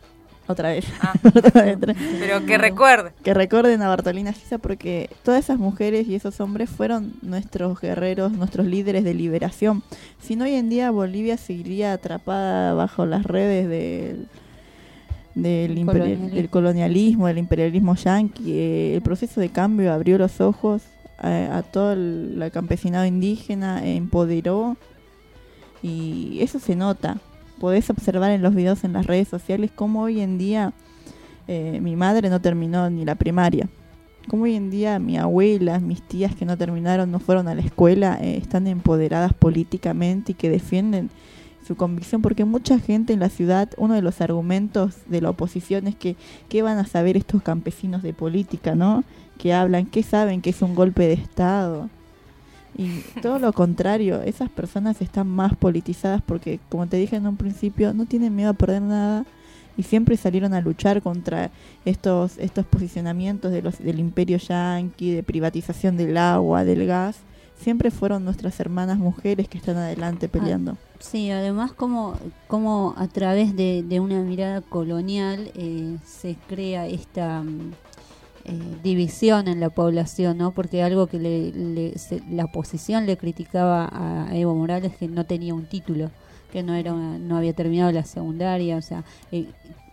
Speaker 6: otra vez.
Speaker 4: Ah,
Speaker 6: Otra vez,
Speaker 4: pero que recuerde.
Speaker 6: Que recuerden a Bartolina Sisa porque todas esas mujeres y esos hombres fueron nuestros guerreros, nuestros líderes de liberación. Si no, hoy en día Bolivia seguiría atrapada bajo las redes del,
Speaker 5: colonialismo.
Speaker 6: del colonialismo, del imperialismo yanqui. Eh, el proceso de cambio abrió los ojos a, a todo el, el campesinado indígena, empoderó y eso se nota. Podés observar en los videos en las redes sociales cómo hoy en día eh, mi madre no terminó ni la primaria. Como hoy en día mi abuela, mis tías que no terminaron, no fueron a la escuela, eh, están empoderadas políticamente y que defienden su convicción, porque mucha gente en la ciudad, uno de los argumentos de la oposición es que, ¿qué van a saber estos campesinos de política, no? Que hablan, ¿qué saben que es un golpe de Estado? Y todo lo contrario, esas personas están más politizadas porque, como te dije en un principio, no tienen miedo a perder nada y siempre salieron a luchar contra estos estos posicionamientos de los del imperio yanqui, de privatización del agua, del gas. Siempre fueron nuestras hermanas mujeres que están adelante peleando.
Speaker 5: Sí, además como, como a través de, de una mirada colonial eh, se crea esta mm, eh, división en la población, ¿no? Porque algo que le, le- se- la oposición le criticaba a Evo Morales que no tenía un título, que no era no había terminado la secundaria, o sea, eh,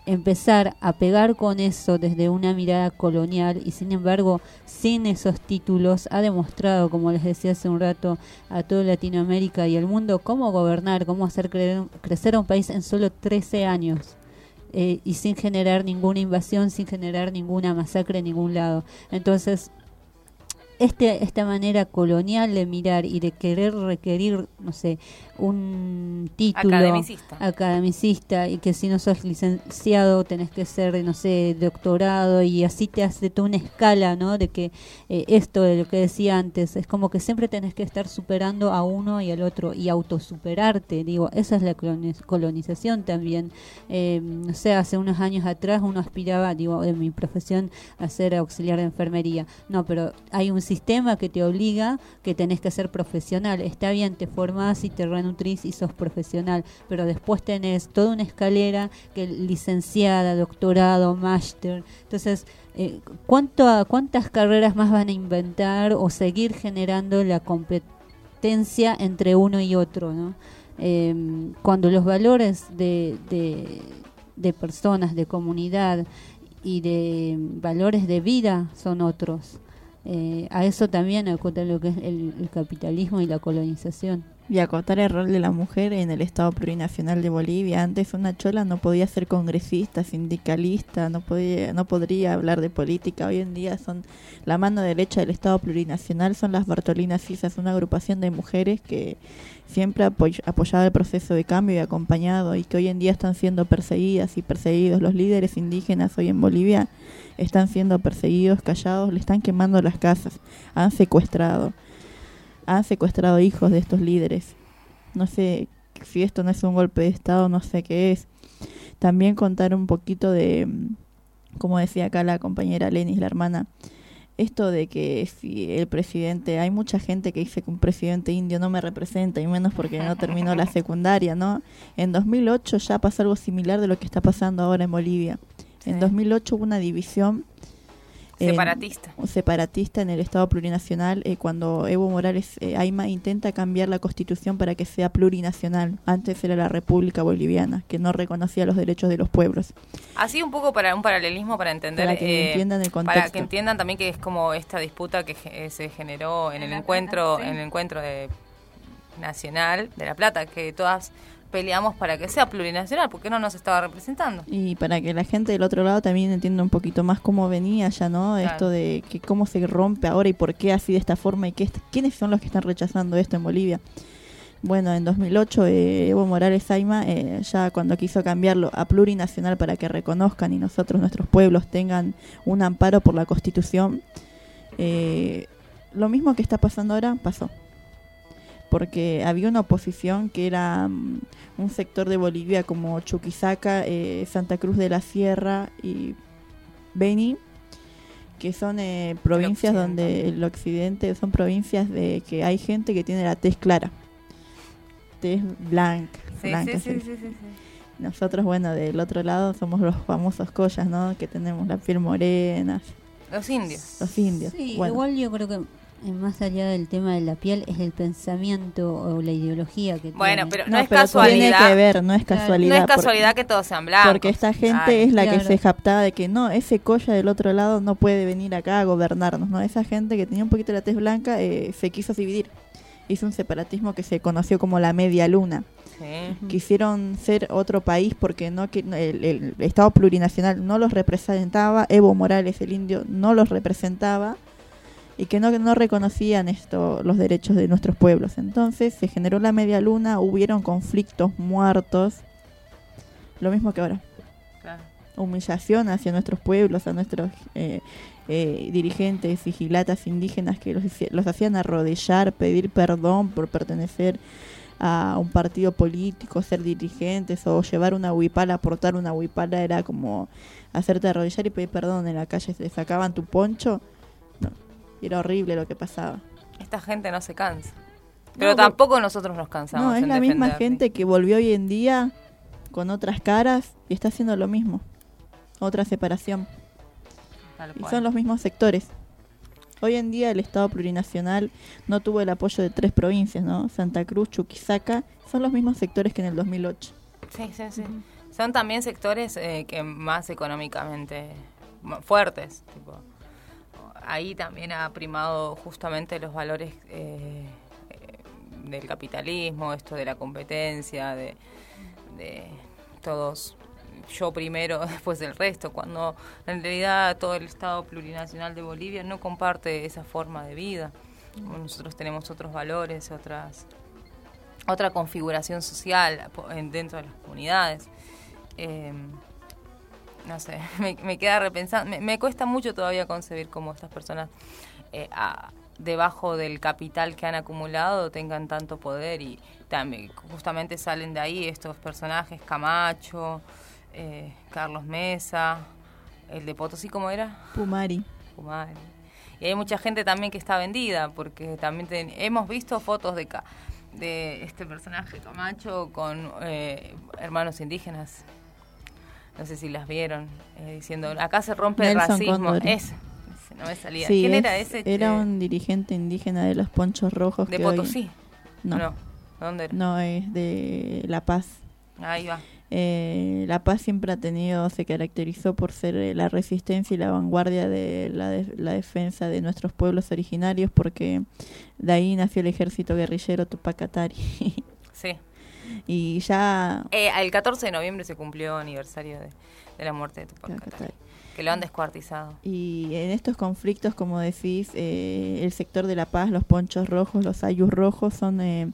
Speaker 5: empezar a pegar con eso desde una mirada colonial y sin embargo sin esos títulos ha demostrado, como les decía hace un rato, a toda Latinoamérica y el mundo cómo gobernar, cómo hacer cre- crecer a un país en solo 13 años. Eh, y sin generar ninguna invasión, sin generar ninguna masacre en ningún lado. Entonces, este, esta manera colonial de mirar y de querer requerir, no sé, un título
Speaker 4: Academicista.
Speaker 5: academicista y que si no sos licenciado tenés que ser, no sé, doctorado y así te hace toda una escala, ¿no? De que eh, esto de lo que decía antes, es como que siempre tenés que estar superando a uno y al otro y autosuperarte, digo, esa es la coloni- colonización también. Eh, no sé, hace unos años atrás uno aspiraba, digo, de mi profesión a ser auxiliar de enfermería. No, pero hay un sistema que te obliga que tenés que ser profesional. Está bien, te formás y te renutrís y sos profesional, pero después tenés toda una escalera que licenciada, doctorado, máster. Entonces, eh, ¿cuánto, ¿cuántas carreras más van a inventar o seguir generando la competencia entre uno y otro? ¿no? Eh, cuando los valores de, de personas, de comunidad y de valores de vida son otros. Eh, a eso también acota lo que es el, el capitalismo y la colonización.
Speaker 6: Y acotar el rol de la mujer en el Estado Plurinacional de Bolivia. Antes una chola no podía ser congresista, sindicalista, no podía, no podría hablar de política. Hoy en día son la mano derecha del Estado Plurinacional, son las Bartolinas Cisas, una agrupación de mujeres que siempre ha apoy- apoyado el proceso de cambio y acompañado y que hoy en día están siendo perseguidas y perseguidos. Los líderes indígenas hoy en Bolivia están siendo perseguidos, callados, le están quemando las casas, han secuestrado han secuestrado hijos de estos líderes. No sé si esto no es un golpe de Estado, no sé qué es. También contar un poquito de, mm, como decía acá la compañera Lenis, la hermana, esto de que si el presidente, hay mucha gente que dice que un presidente indio no me representa, y menos porque no terminó la secundaria, ¿no? En 2008 ya pasó algo similar de lo que está pasando ahora en Bolivia. En 2008 hubo una división en-
Speaker 4: Separatista.
Speaker 6: separatista en el Estado plurinacional eh, cuando Evo Morales eh, Aima intenta cambiar la constitución para que sea plurinacional. Antes era la República Boliviana, que no reconocía los derechos de los pueblos.
Speaker 4: Así un poco para un paralelismo para entender
Speaker 6: Para que
Speaker 4: eh,
Speaker 6: entiendan el
Speaker 4: para
Speaker 6: contexto.
Speaker 4: que entiendan también que es como esta disputa que eh, se generó en el encuentro en el encuentro de nacional de la Plata que todas peleamos para que sea plurinacional porque no nos estaba representando.
Speaker 6: Y para que la gente del otro lado también entienda un poquito más cómo venía ya, ¿no?
Speaker 4: Claro.
Speaker 6: Esto de que cómo se rompe ahora y por qué así de esta forma y qué, quiénes son los que están rechazando esto en Bolivia. Bueno, en 2008 eh, Evo Morales Saima, eh, ya cuando quiso cambiarlo a plurinacional para que reconozcan y nosotros, nuestros pueblos, tengan un amparo por la Constitución, eh, lo mismo que está pasando ahora pasó. Porque había una oposición que era mm, un sector de Bolivia como Chuquisaca, eh, Santa Cruz de la Sierra y Beni, que son eh, provincias donde el occidente son provincias de que hay gente que tiene la tez clara, tez blanca.
Speaker 4: Sí,
Speaker 6: blanca
Speaker 4: sí, sí,
Speaker 6: dice.
Speaker 4: sí, sí, sí.
Speaker 6: Nosotros, bueno, del otro lado somos los famosos collas, ¿no? Que tenemos la piel morena,
Speaker 4: Los indios.
Speaker 6: los indios.
Speaker 5: Sí,
Speaker 6: Bueno,
Speaker 5: igual yo creo que más allá del tema de la piel es el pensamiento o la ideología que
Speaker 4: Bueno,
Speaker 5: tiene.
Speaker 4: pero no,
Speaker 6: No,
Speaker 4: es
Speaker 6: pero
Speaker 4: casualidad.
Speaker 6: tiene que ver, no es
Speaker 5: Claro.
Speaker 6: casualidad.
Speaker 4: No es
Speaker 6: porque-
Speaker 4: casualidad que todos sean blancos.
Speaker 6: Porque esta gente
Speaker 4: Claro.
Speaker 6: es la que se jactaba de que no, ese colla del otro lado no puede venir acá a gobernarnos, ¿no? Esa gente que tenía un poquito la tez blanca eh, se quiso dividir. Hizo un separatismo que se conoció como la media luna.
Speaker 4: Sí.
Speaker 6: Quisieron ser otro país porque no que el, el Estado plurinacional no los representaba, Evo Morales, el indio, no los representaba y que no, no reconocían esto, los derechos de nuestros pueblos. Entonces se generó la media luna, hubieron conflictos, muertos, lo mismo que ahora
Speaker 4: Claro.
Speaker 6: humillación hacia nuestros pueblos, a nuestros eh, eh, dirigentes, sigilatas indígenas que los, los hacían arrodillar, pedir perdón por pertenecer a un partido político, ser dirigentes o llevar una huipala, aportar una huipala era como hacerte arrodillar y pedir perdón en la calle, te sacaban tu poncho. Y era horrible lo que pasaba.
Speaker 4: Esta gente no se cansa. Pero
Speaker 6: No,
Speaker 4: tampoco nosotros nos cansamos.
Speaker 6: No, es
Speaker 4: en
Speaker 6: la misma gente que volvió hoy en día con otras caras y está haciendo lo mismo. Otra separación.
Speaker 4: Tal
Speaker 6: Y
Speaker 4: cual.
Speaker 6: son los mismos sectores. Hoy en día el Estado plurinacional no tuvo el apoyo de tres provincias, ¿no? Santa Cruz, Chuquisaca, son los mismos sectores que en el 2008.
Speaker 4: Sí, sí, sí. Son también sectores eh, que más económicamente fuertes. Tipo. Ahí también ha primado justamente los valores eh, del capitalismo, esto de la competencia, de, todos yo primero, después del resto, cuando en realidad todo el Estado plurinacional de Bolivia no comparte esa forma de vida. Nosotros tenemos otros valores, otras otra configuración social dentro de las comunidades. Eh, no sé, me, me queda repensando, me, me cuesta mucho todavía concebir cómo estas personas eh, a- debajo del capital que han acumulado tengan tanto poder y también justamente salen de ahí estos personajes, Camacho, eh, Carlos Mesa, el de Potosí, ¿cómo era?
Speaker 6: Pumari.
Speaker 4: Pumari. Y hay mucha gente también que está vendida, porque también ten- hemos visto fotos de, de este personaje Camacho con eh, hermanos indígenas. No sé si las vieron, eh, diciendo, acá se rompe el racismo. Ese, no me salía.
Speaker 6: Sí,
Speaker 4: ¿Quién
Speaker 6: es-
Speaker 4: era ese?
Speaker 6: Era un dirigente indígena de los ponchos rojos.
Speaker 4: ¿De
Speaker 6: que hoy-
Speaker 4: Potosí?
Speaker 6: No.
Speaker 4: No. ¿Dónde era?
Speaker 6: No, es de La Paz.
Speaker 4: Ahí va.
Speaker 6: Eh, la Paz siempre ha tenido, se caracterizó por ser eh, la resistencia y la vanguardia de la, de- la defensa de nuestros pueblos originarios, porque de ahí nació el ejército guerrillero Tupac Atari.
Speaker 4: Sí.
Speaker 6: Y ya
Speaker 4: Eh, el 14 de noviembre se cumplió aniversario de, de la muerte de Tupac Katari, que lo han descuartizado.
Speaker 6: Y en estos conflictos, como decís, eh, el sector de La Paz, los ponchos rojos, los ayus rojos, son eh,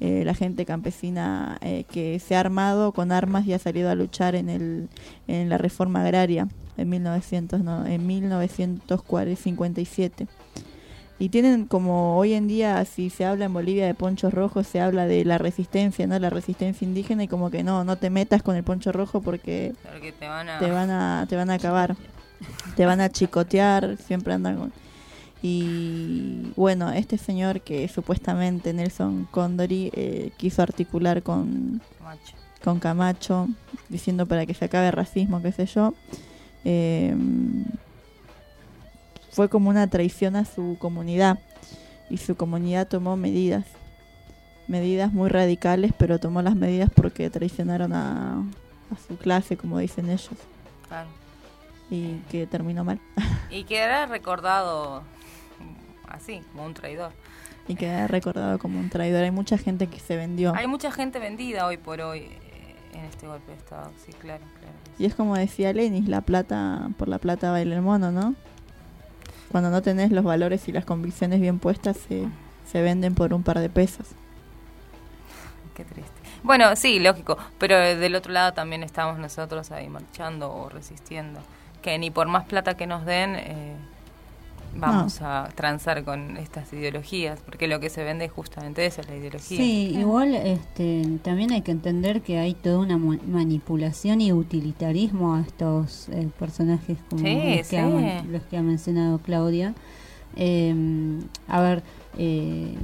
Speaker 6: eh, la gente campesina eh, que se ha armado con armas y ha salido a luchar en, el, en la reforma agraria en, 1900, no, en 1957. Y tienen como hoy en día, si se habla en Bolivia de ponchos rojos, se habla de la resistencia, ¿no? La resistencia indígena y como que no, no te metas con el poncho rojo porque
Speaker 4: Porque te van a...
Speaker 6: te van a te van a acabar te van a chicotear siempre andan con y bueno este señor que supuestamente Nelson Condori eh, quiso articular con
Speaker 4: Camacho.
Speaker 6: con Camacho diciendo para que se acabe el racismo qué sé yo eh, fue como una traición a su comunidad y su comunidad tomó medidas medidas muy radicales pero tomó las medidas porque traicionaron a, a su clase como dicen ellos
Speaker 4: Claro.
Speaker 6: y que terminó mal
Speaker 4: Y quedará recordado mm, así, como un traidor.
Speaker 6: y queda recordado como un traidor hay mucha gente que se vendió
Speaker 4: Hay mucha gente vendida hoy por hoy eh, en este golpe de Estado, sí, claro, claro.
Speaker 6: y es como decía Lenis la plata por la plata baila el mono no cuando no tenés los valores y las convicciones bien puestas se, se venden por un par de pesos
Speaker 4: qué triste. Bueno, sí, lógico, pero del otro lado también estamos nosotros ahí marchando o resistiendo. Que ni por más plata que nos den, eh, vamos a transar con estas ideologías, porque lo que se vende es justamente eso, la ideología.
Speaker 5: Sí, igual este, también hay que entender que hay toda una manipulación y utilitarismo a estos eh, personajes como
Speaker 4: Sí,
Speaker 5: los, que
Speaker 4: sí.
Speaker 5: ha, los que ha mencionado Claudia. Eh, a ver, eh,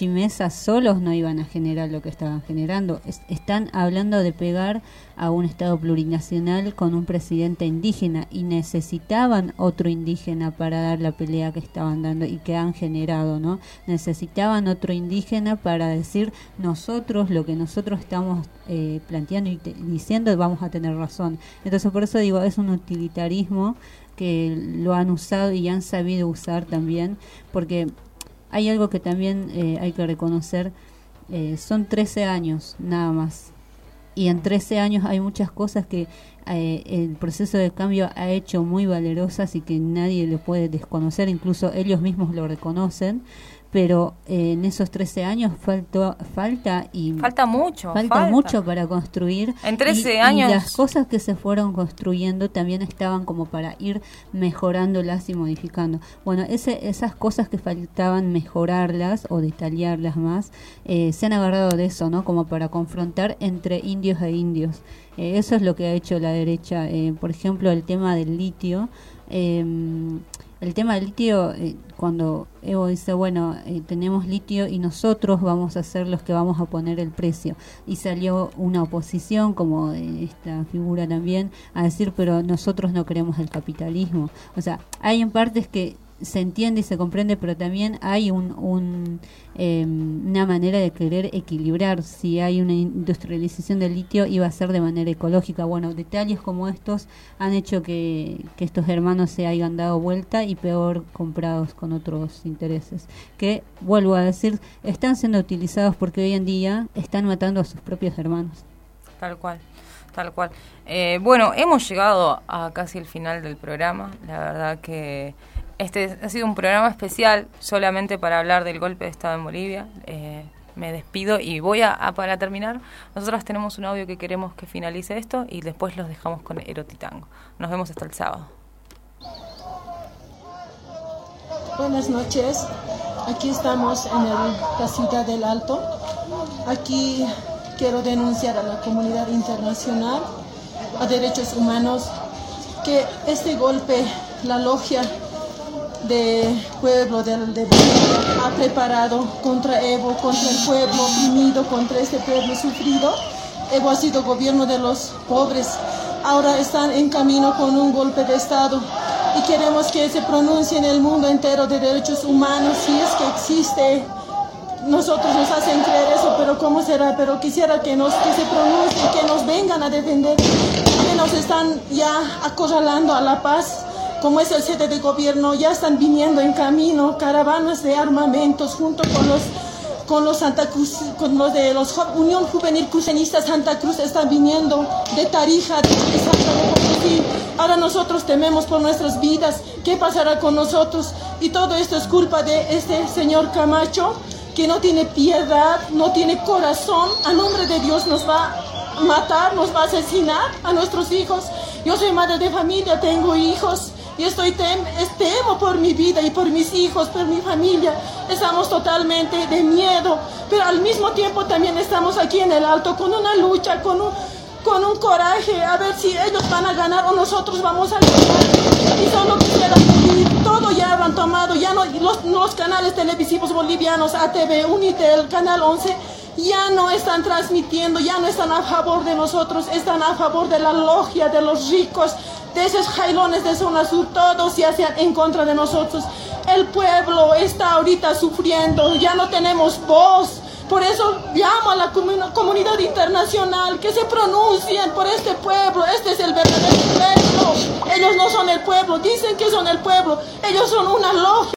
Speaker 5: y Mesa solos no iban a generar lo que estaban generando. Es- están hablando de pegar a un Estado plurinacional con un presidente indígena y necesitaban otro indígena para dar la pelea que estaban dando y que han generado, ¿no? Necesitaban otro indígena para decir nosotros lo que nosotros estamos eh, planteando y diciendo vamos a tener razón. Entonces por eso digo, es un utilitarismo que lo han usado y han sabido usar también, porque hay algo que también eh, hay que reconocer, eh, son 13 años nada más. Y en 13 años hay muchas cosas que eh, el proceso de cambio ha hecho muy valerosas y que nadie lo puede desconocer, incluso ellos mismos lo reconocen, pero eh, en esos 13 años faltó, falta y
Speaker 4: Falta mucho.
Speaker 5: falta, mucho para construir.
Speaker 4: En 13
Speaker 5: y-
Speaker 4: años-
Speaker 5: Y las cosas que se fueron construyendo también estaban como para ir mejorándolas y modificando. Bueno, ese, esas cosas que faltaban mejorarlas o detallarlas más, eh, se han agarrado de eso, ¿no? Como para confrontar entre indios e indios. Eh, eso es lo que ha hecho la derecha. Eh, por ejemplo, el tema del litio. eh, el tema del litio, eh, cuando Evo dice, bueno, eh, tenemos litio y nosotros vamos a ser los que vamos a poner el precio. Y salió una oposición, como esta figura también, a decir, pero nosotros no queremos el capitalismo. O sea, hay en partes que se entiende y se comprende, pero también hay un, un, eh, una manera de querer equilibrar. Si hay una industrialización del litio, iba a ser de manera ecológica. Bueno, detalles como estos han hecho que, que estos hermanos se hayan dado vuelta y peor comprados con otros intereses. Que, vuelvo a decir, están siendo utilizados porque hoy en día están matando a sus propios hermanos.
Speaker 4: Tal cual, tal cual. Eh, bueno, hemos llegado a casi el final del programa. La verdad que este ha sido un programa especial solamente para hablar del golpe de Estado en Bolivia. Eh, me despido y voy a, para terminar, nosotros tenemos un audio que queremos que finalice esto y después los dejamos con Erotitango. Nos vemos hasta el sábado.
Speaker 17: Buenas noches. Aquí estamos en el- la ciudad del Alto. Aquí quiero denunciar a la comunidad internacional, a derechos humanos, que este golpe, la logia de pueblo del de Bolivia ha preparado contra Evo, contra el pueblo oprimido, contra este pueblo sufrido. Evo ha sido gobierno de los pobres. Ahora están en camino con un golpe de Estado y queremos que se pronuncie en el mundo entero de derechos humanos si es que existe. Nosotros nos hacen creer eso, pero ¿cómo será? Pero quisiera que, nos, que se pronuncie, que nos vengan a defender, que nos están ya acorralando a la paz como es el sede de gobierno, ya están viniendo en camino caravanas de armamentos junto con los con los Santa Cruz, con los de los Unión Juvenil Cruceñista Santa Cruz están viniendo de Tarija, de Santa. Ahora nosotros tememos por nuestras vidas, ¿qué pasará con nosotros? Y todo esto es culpa de este señor Camacho, que no tiene piedad, no tiene corazón, a nombre de Dios nos va a matar, nos va a asesinar a nuestros hijos. Yo soy madre de familia, tengo hijos y estoy tem- es- temo por mi vida y por mis hijos, por mi familia. Estamos totalmente de miedo, pero al mismo tiempo también estamos aquí en el alto con una lucha, con un, con un coraje, a ver si ellos van a ganar o nosotros vamos a ganar. Y solo quisiera pedir, todo ya han tomado, ya no, los, los canales televisivos bolivianos, ATV, Unitel, Canal 11, ya no están transmitiendo, ya no están a favor de nosotros, están a favor de la logia, de los ricos, de esos jailones de zona sur, todos ya sean en contra de nosotros. El pueblo está ahorita sufriendo, ya no tenemos voz. Por eso llamo a la comu- comunidad internacional que se pronuncien por este pueblo. Este es el verdadero pueblo. Ellos no son el pueblo, dicen que son el pueblo. Ellos son una logia.